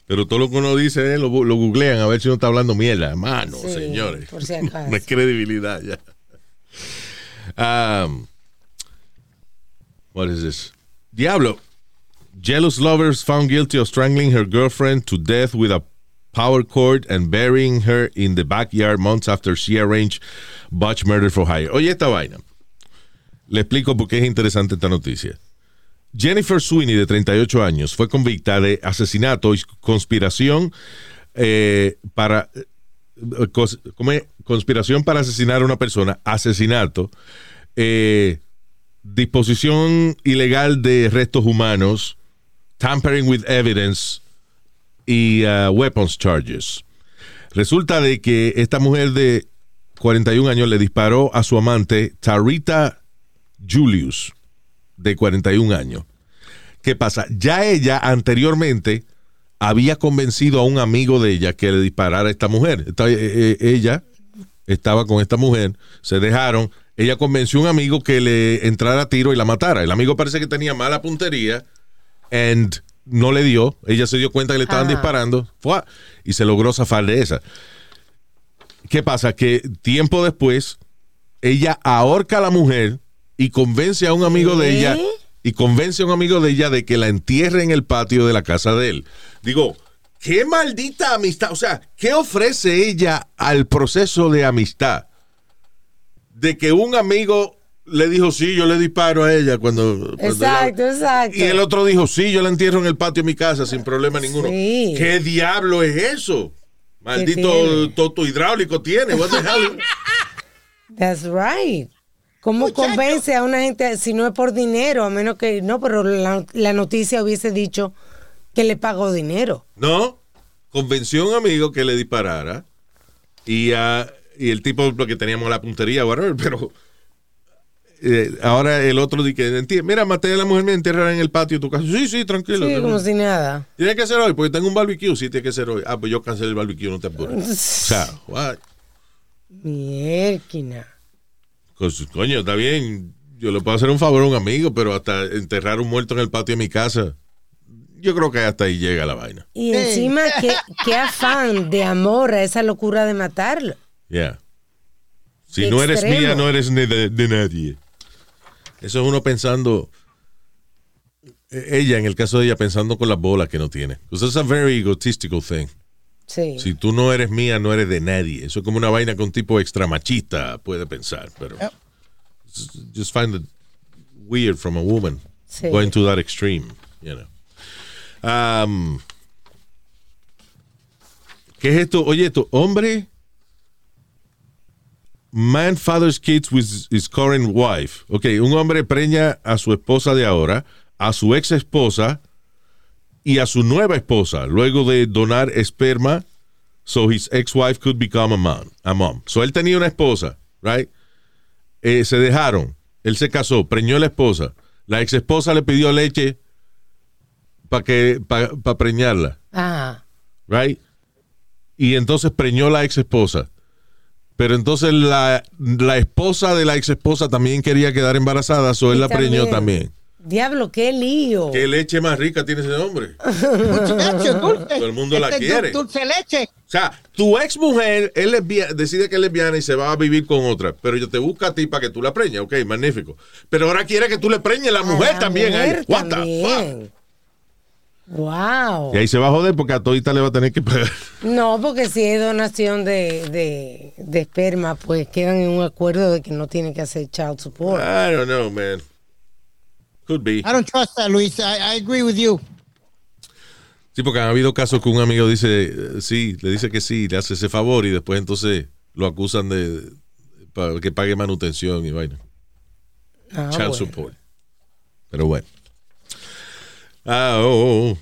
Pero todo lo que uno dice eh, lo, lo googlean a ver si uno está hablando mierda. Mano, Sí, señores. por si acaso. no hay credibilidad ya. Um, what is this? Diablo. Jealous lovers found guilty of strangling her girlfriend to death with a power cord and burying her in the backyard months after she arranged botch murder for hire. Oye, esta vaina. Le explico por qué es interesante esta noticia. Jennifer Sweeney, de 38 años, fue convicta de asesinato y conspiración eh, para eh, conspiración para asesinar a una persona, asesinato, eh, disposición ilegal de restos humanos, tampering with evidence y uh, weapons charges. Resulta de que esta mujer de 41 años le disparó a su amante Tarita Julius de 41 años. ¿Qué pasa? Ya ella anteriormente había convencido a un amigo de ella que le disparara a esta mujer. Eh, eh, ella estaba con esta mujer, se dejaron. Ella convenció a un amigo que le entrara a tiro y la matara. El amigo parece que tenía mala puntería and no le dio. Ella se dio cuenta que le estaban Ah. disparando ¡fua! y se logró zafar de esa. ¿Qué pasa? Que tiempo después ella ahorca a la mujer y convence a un amigo de ella y convence a un amigo de ella de que la entierre en el patio de la casa de él. Digo, qué maldita amistad, o sea, ¿qué ofrece ella al proceso de amistad? De que un amigo le dijo, sí, yo le disparo a ella cuando... cuando Exacto, ella-". exacto. Y el otro dijo, sí, yo la entierro en el patio de mi casa sin problema ninguno. Sí. ¿Qué diablo es eso? Maldito toto hidráulico tiene. What the hell? That's right. ¿Cómo convence a una gente si no es por dinero? A menos que. No, pero la, la noticia hubiese dicho que le pagó dinero. No, convenció a un amigo que le disparara y, ah, y el tipo porque teníamos la puntería, whatever, pero eh, ahora el otro dice que "Enti- mira, maté a la mujer, me enterrará en el patio de tu casa. Sí, sí, tranquilo. Sí, como si nada. Tiene que ser hoy, porque tengo un barbecue. Sí, tiene que ser hoy. Ah, pues yo cancelé el barbecue, no te apures. o sea, what? Mierquina. Pues, coño, está bien. Yo le puedo hacer un favor a un amigo, pero hasta enterrar un muerto en el patio de mi casa, yo creo que hasta ahí llega la vaina. Y encima, qué, qué afán de amor a esa locura de matarlo. Yeah. Si Qué no eres extremo. mía, no eres ni de, de nadie. Eso es uno pensando. eh, Ella, en el caso de ella, pensando con las bolas que no tiene. Because it's a very egotistical thing. Sí. Si tú no eres mía, no eres de nadie. Eso es como una vaina que un tipo extra machista puede pensar. Pero just find it weird from a woman Sí. going to that extreme, you know. Um, ¿Qué es esto? Oye, esto, hombre. Man fathers kids with his current wife. Ok, un hombre preña a su esposa de ahora, a su ex esposa y a su nueva esposa luego de donar esperma so his ex-wife could become a mom. A mom. So él tenía una esposa, right? Eh, se dejaron. Él se casó, preñó a la esposa. La ex esposa le pidió leche para que para preñarla, Ajá. right? Y entonces preñó la ex esposa. Pero entonces la, la esposa de la ex esposa también quería quedar embarazada, so él Y la preñó también. también. Diablo, qué lío. ¿Qué leche más rica tiene ese hombre? Muchacho, dulce. Todo el mundo la Este es quiere. dul- Dulce leche. O sea, tu ex mujer lesbia- decide que es lesbiana y se va a vivir con otra, pero yo te busca a ti para que tú la preñes, ok, magnífico. Pero ahora quiere que tú le preñes la mujer A la también. a ella. mujer What the fuck? Wow. Y ahí se va a joder porque a todita le va a tener que pagar. No, porque si es donación de, de, de esperma, pues quedan en un acuerdo de que no tiene que hacer child support. I don't know, man. Could be. I don't trust that, Luis. I, I agree with you. Sí, porque han habido casos que un amigo dice, eh, sí, le dice que sí, le hace ese favor y después entonces lo acusan de para que pague manutención y vaina. Ah, Child bueno. support. Pero bueno. Ah, oh, oh, oh.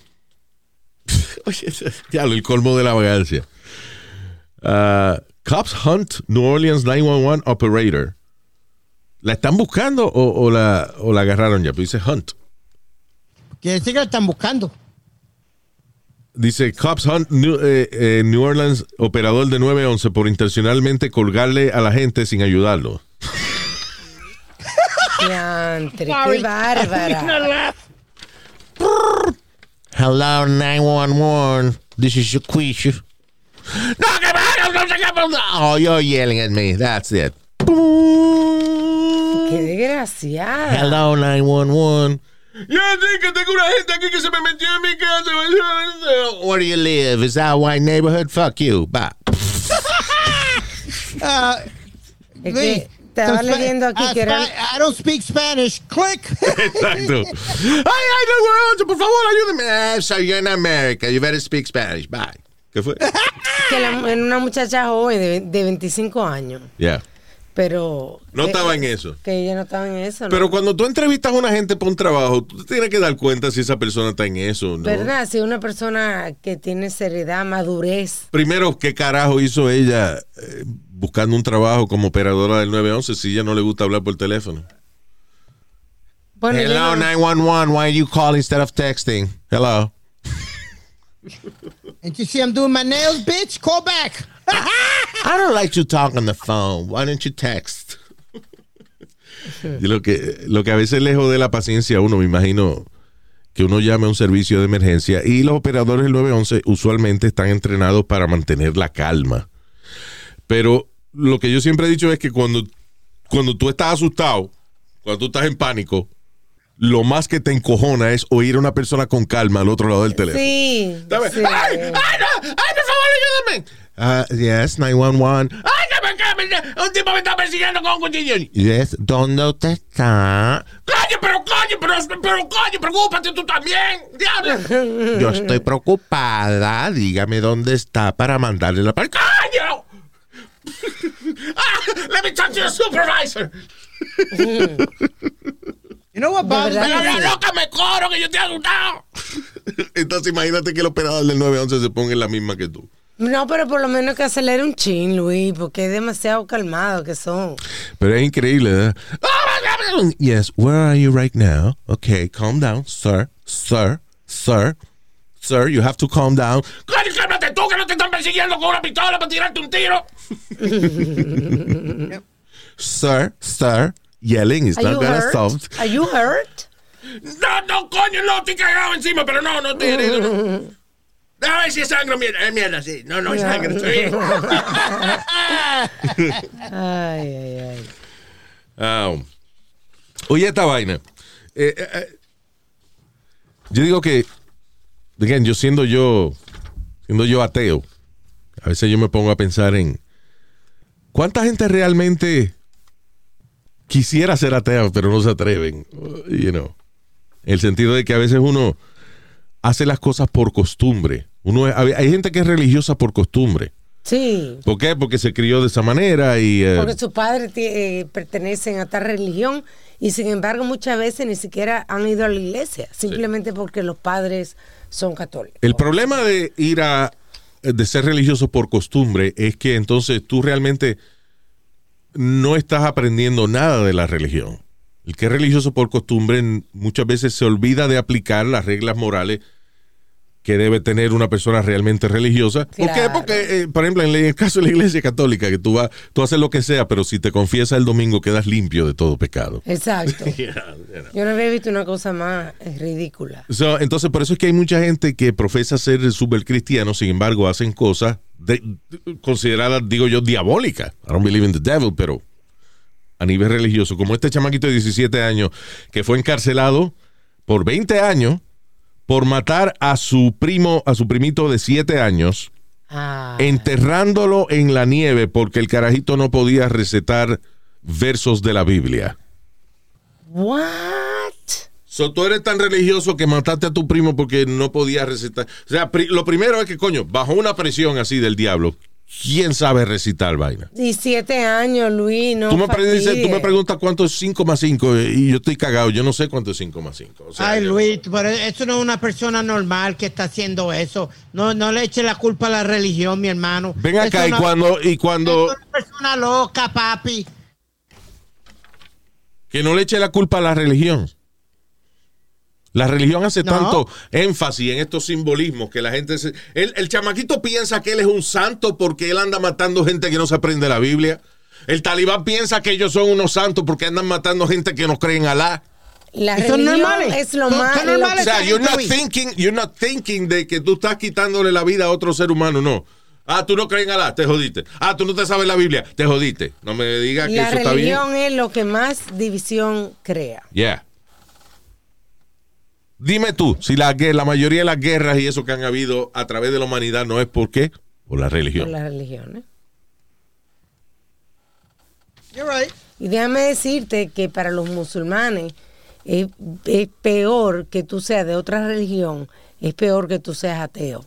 Oye, diablo, el colmo de la vagancia. Ah, cops hunt New Orleans 911 operator. ¿La están buscando o, o la, o la agarraron ya? Pues dice hunt. Quiere decir que la están buscando. Dice Cops Hunt New, eh, eh, New Orleans, operador de 911, por intencionalmente colgarle a la gente sin ayudarlo. Diantre, qué bárbara. Hello, 911. This is Shaquisha. No, que va, no, no, no, no. Oh, you're yelling at me. That's it. Qué desgraciada. Hello, 911. Ya sí, que tengo una gente aquí que se me metió en mi casa. Where do you live? Is that a white neighborhood? Fuck you. Bye. Uh, Es que estaba leyendo aquí uh, que Spa- I don't speak Spanish. Click. Exacto. Ay, ay, no, por favor, ayúdame. Ah, so you're in America. You better speak Spanish. Bye. ¿Qué fue? que la- era una muchacha joven de, de 25 años, Ya. pero... No que- estaba en eso. Que ella no estaba en eso, ¿no? Pero cuando tú entrevistas a una gente para un trabajo, tú te tienes que dar cuenta si esa persona está en eso, ¿no? ¿Verdad? Si una persona que tiene seriedad, madurez. Primero, ¿qué carajo hizo ella eh, buscando un trabajo como operadora del 911 si ella no le gusta hablar por teléfono? Bueno, Hello, no- 911. Why you call instead of texting? Hello. And you see I'm doing my nails, bitch? Call back. I don't like to talk on the phone. Why don't you text? Y lo que, lo que a veces le jode la paciencia a uno, me imagino que uno llame a un servicio de emergencia y los operadores del 911 usualmente están entrenados para mantener la calma. Pero lo que yo siempre he dicho es que cuando, cuando tú estás asustado, cuando tú estás en pánico, lo más que te encojona es oír a una persona con calma al otro lado del teléfono. Sí. Dame- sí. ¡Ay! ¡Ay, no! ¡Ay, por favor, ayúdame! Uh, yes, 911. ¡Ay, que me, me- un tipo me está persiguiendo con un cuchillo! Yes, ¿dónde usted está? ¡Calle, pero calle, pero, pero calle, preocúpate tú también! ¡Diablo! Yo estoy preocupada. Dígame dónde está para mandarle la ¡Calle! Ah, let me talk to your supervisor. You know what me? que sí. loca me coro que yo te he asustado. Entonces imagínate que el operador del 911 se ponga en la misma que tú. No, pero por lo menos que acelere un chin, Luis, porque es demasiado calmado que son. Pero es increíble, ¿verdad? Yes, where are you right now? Okay, calm down, sir, sir, sir, sir, you have to calm down. Cálmate tú que no te están persiguiendo con una pistola para tirarte un tiro. sir, sir, yelling is Are not gonna hurt? solve. Are you hurt? No, no, coño, no, estoy cagado encima, pero no, no estoy herido. no. A ver si es sangre, mierda, es mierda, sí. No, no es sangre, estoy bien. Ay, ay, ay. Ah, oye, esta vaina. Eh, eh, eh, yo digo que, again, yo siendo yo, siendo yo ateo, a veces yo me pongo a pensar en cuánta gente realmente quisiera ser atea, pero no se atreven. You know. En el sentido de que a veces uno hace las cosas por costumbre. Uno es- hay gente que es religiosa por costumbre. Sí, ¿Por qué? Porque se crió de esa manera y... eh, porque sus padres eh, pertenecen a tal religión y sin embargo muchas veces ni siquiera han ido a la iglesia, simplemente porque los padres son católicos. El problema de ir a de ser religioso por costumbre es que entonces tú realmente no estás aprendiendo nada de la religión. El que es religioso por costumbre muchas veces se olvida de aplicar las reglas morales que debe tener una persona realmente religiosa. ¿Por qué? Porque, eh, por ejemplo, en el caso de la iglesia católica, que tú vas, tú haces lo que sea, pero si te confiesas el domingo quedas limpio de todo pecado. Exacto. Yeah. Yo no había visto una cosa más eh, ridícula. So, entonces, por eso es que hay mucha gente que profesa ser súper cristiano, sin embargo, hacen cosas de- consideradas, digo yo, diabólicas. I don't believe in the devil, pero a nivel religioso, como este chamaquito de 17 años que fue encarcelado por 20 años por matar a su primo, a su primito de 7 años, Ah, enterrándolo en la nieve porque el carajito no podía recetar versos de la Biblia. what? So, tú eres tan religioso que mataste a tu primo porque no podía recitar. O sea, pri- lo primero es que, coño, bajo una presión así del diablo, ¿quién sabe recitar vaina? 17 años, Luis, no tú, me pre- dices- tú me fastidies. preguntas cuánto es 5 más 5 y yo estoy cagado. Yo no sé cuánto es 5 más 5. Ay, Luis, pero eso no es una persona normal que está haciendo eso. No, no le eche la culpa a la religión, mi hermano. Ven acá Eso y no- cuando, y cuando Es una persona loca, papi. que no le eche la culpa a la religión. La religión hace No. tanto énfasis en estos simbolismos que la gente se... El, el chamaquito piensa que él es un santo porque él anda matando gente que no se aprende la Biblia. El talibán piensa que ellos son unos santos porque andan matando gente que no cree en Alá. La Son normales. es lo más. O sea, you're not thinking, you're not thinking de que tú estás quitándole la vida a otro ser humano, no. Ah, tú no crees en Alá, te jodiste. Ah, tú no te sabes la Biblia, te jodiste. No me digas que la eso está bien. religión es lo que más división crea. Yeah. Dime tú, si la, la mayoría de las guerras y eso que han habido a través de la humanidad no es por qué, por la Por religión. las religiones. You're right. Y déjame decirte que para los musulmanes es, es peor que tú seas de otra religión, es peor que tú seas ateo.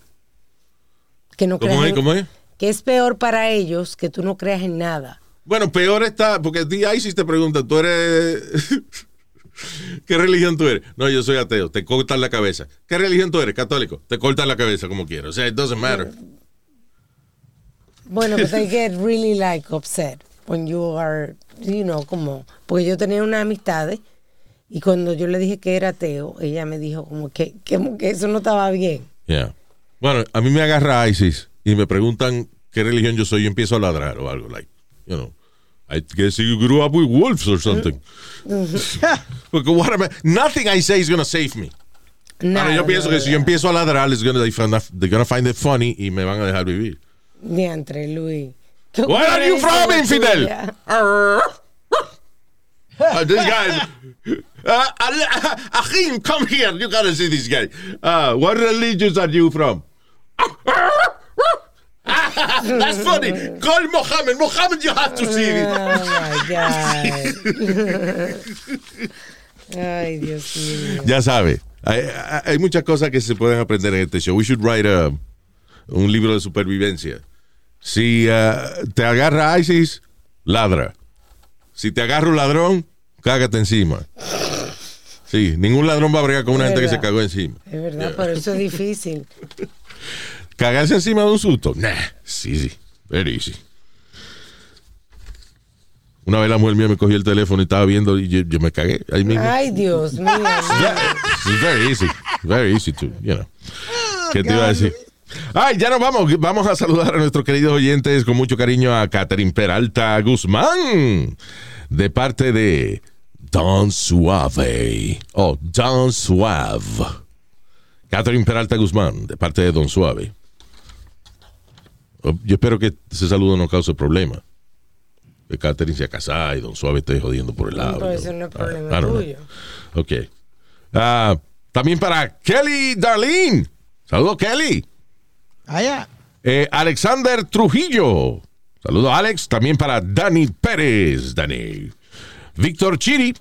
Que no ¿Cómo creas es? en- ¿Cómo es? Que es peor para ellos que tú no creas en nada. Bueno, peor está, porque ti ahí sí te preguntan, tú eres... ¿Qué religión tú eres? No, yo soy ateo, te cortan la cabeza. ¿Qué religión tú eres? Católico, te cortan la cabeza como quieras. O sea, it doesn't matter. Bueno, but they get really like upset when you are, you know, como, porque yo tenía una amistad y cuando yo le dije que era ateo, ella me dijo como que, que, como que eso no estaba bien. Yeah. Bueno, a mí me agarra ISIS y me preguntan qué religión yo soy y empiezo a ladrar o algo, like, you know. I guess you grew up with wolves or something. Porque what am I- nothing I say is going to save me. Ahora Nada, yo pienso que si yo empiezo a ladrar, it's gonna, they're they're gonna find it funny y me van a dejar vivir. Diantre, Luis. ¿Qué Where are you from, infidel? Uh, this guy. Uh, Achim, come here. You gotta see this guy. Uh, what religions are you from? That's funny. Call Mohammed. Mohammed, you have to see it. Oh my God. Ay, Dios mío. Ya sabe, hay, muchas cosas que se pueden aprender en este show. We should write a- un libro de supervivencia. Si uh, te agarra ISIS, ladra. Si te agarra un ladrón, cágate encima. Sí, ningún ladrón va a bregar con una gente que se cagó encima. Es verdad, pero eso es difícil. Cagarse encima de un susto. Nah, sí, sí. Very easy. Una vez la mujer mía me cogió el teléfono y estaba viendo y yo, yo me cagué. Ahí mismo. Ay, Dios mío. It's very easy. Very easy to, you know. ¿Qué te iba a decir? Ay, ya nos vamos. Vamos a saludar a nuestros queridos oyentes con mucho cariño a Catherine Peralta Guzmán. De parte de Don Suave. Oh, Don Suave. Catherine Peralta Guzmán, de parte de Don Suave. Oh, Yo espero que ese saludo no cause problema. Que Catherine se casada y Don Suave esté jodiendo por el lado. Pero eso no es problema. Ok. Ah, también para Kelly Darlene. Saludos, Kelly. Allá. Eh, Alexander Trujillo. Saludos, Alex. También para Dani Pérez. Dani. Víctor Chiri.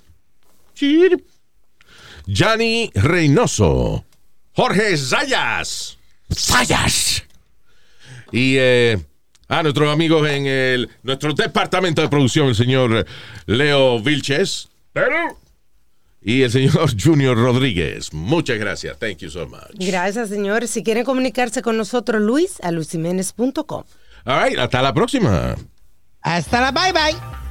Chiri. Gianni Reynoso. Jorge Zayas. Zayas. Y eh, a nuestros amigos en el, nuestro departamento de producción, el señor Leo Vilches. Y el señor Junior Rodríguez. Muchas gracias. Thank you so much. Gracias, señor. Si quieren comunicarse con nosotros, Luis, a luisiménez.com. All right, hasta la próxima. Hasta la bye bye.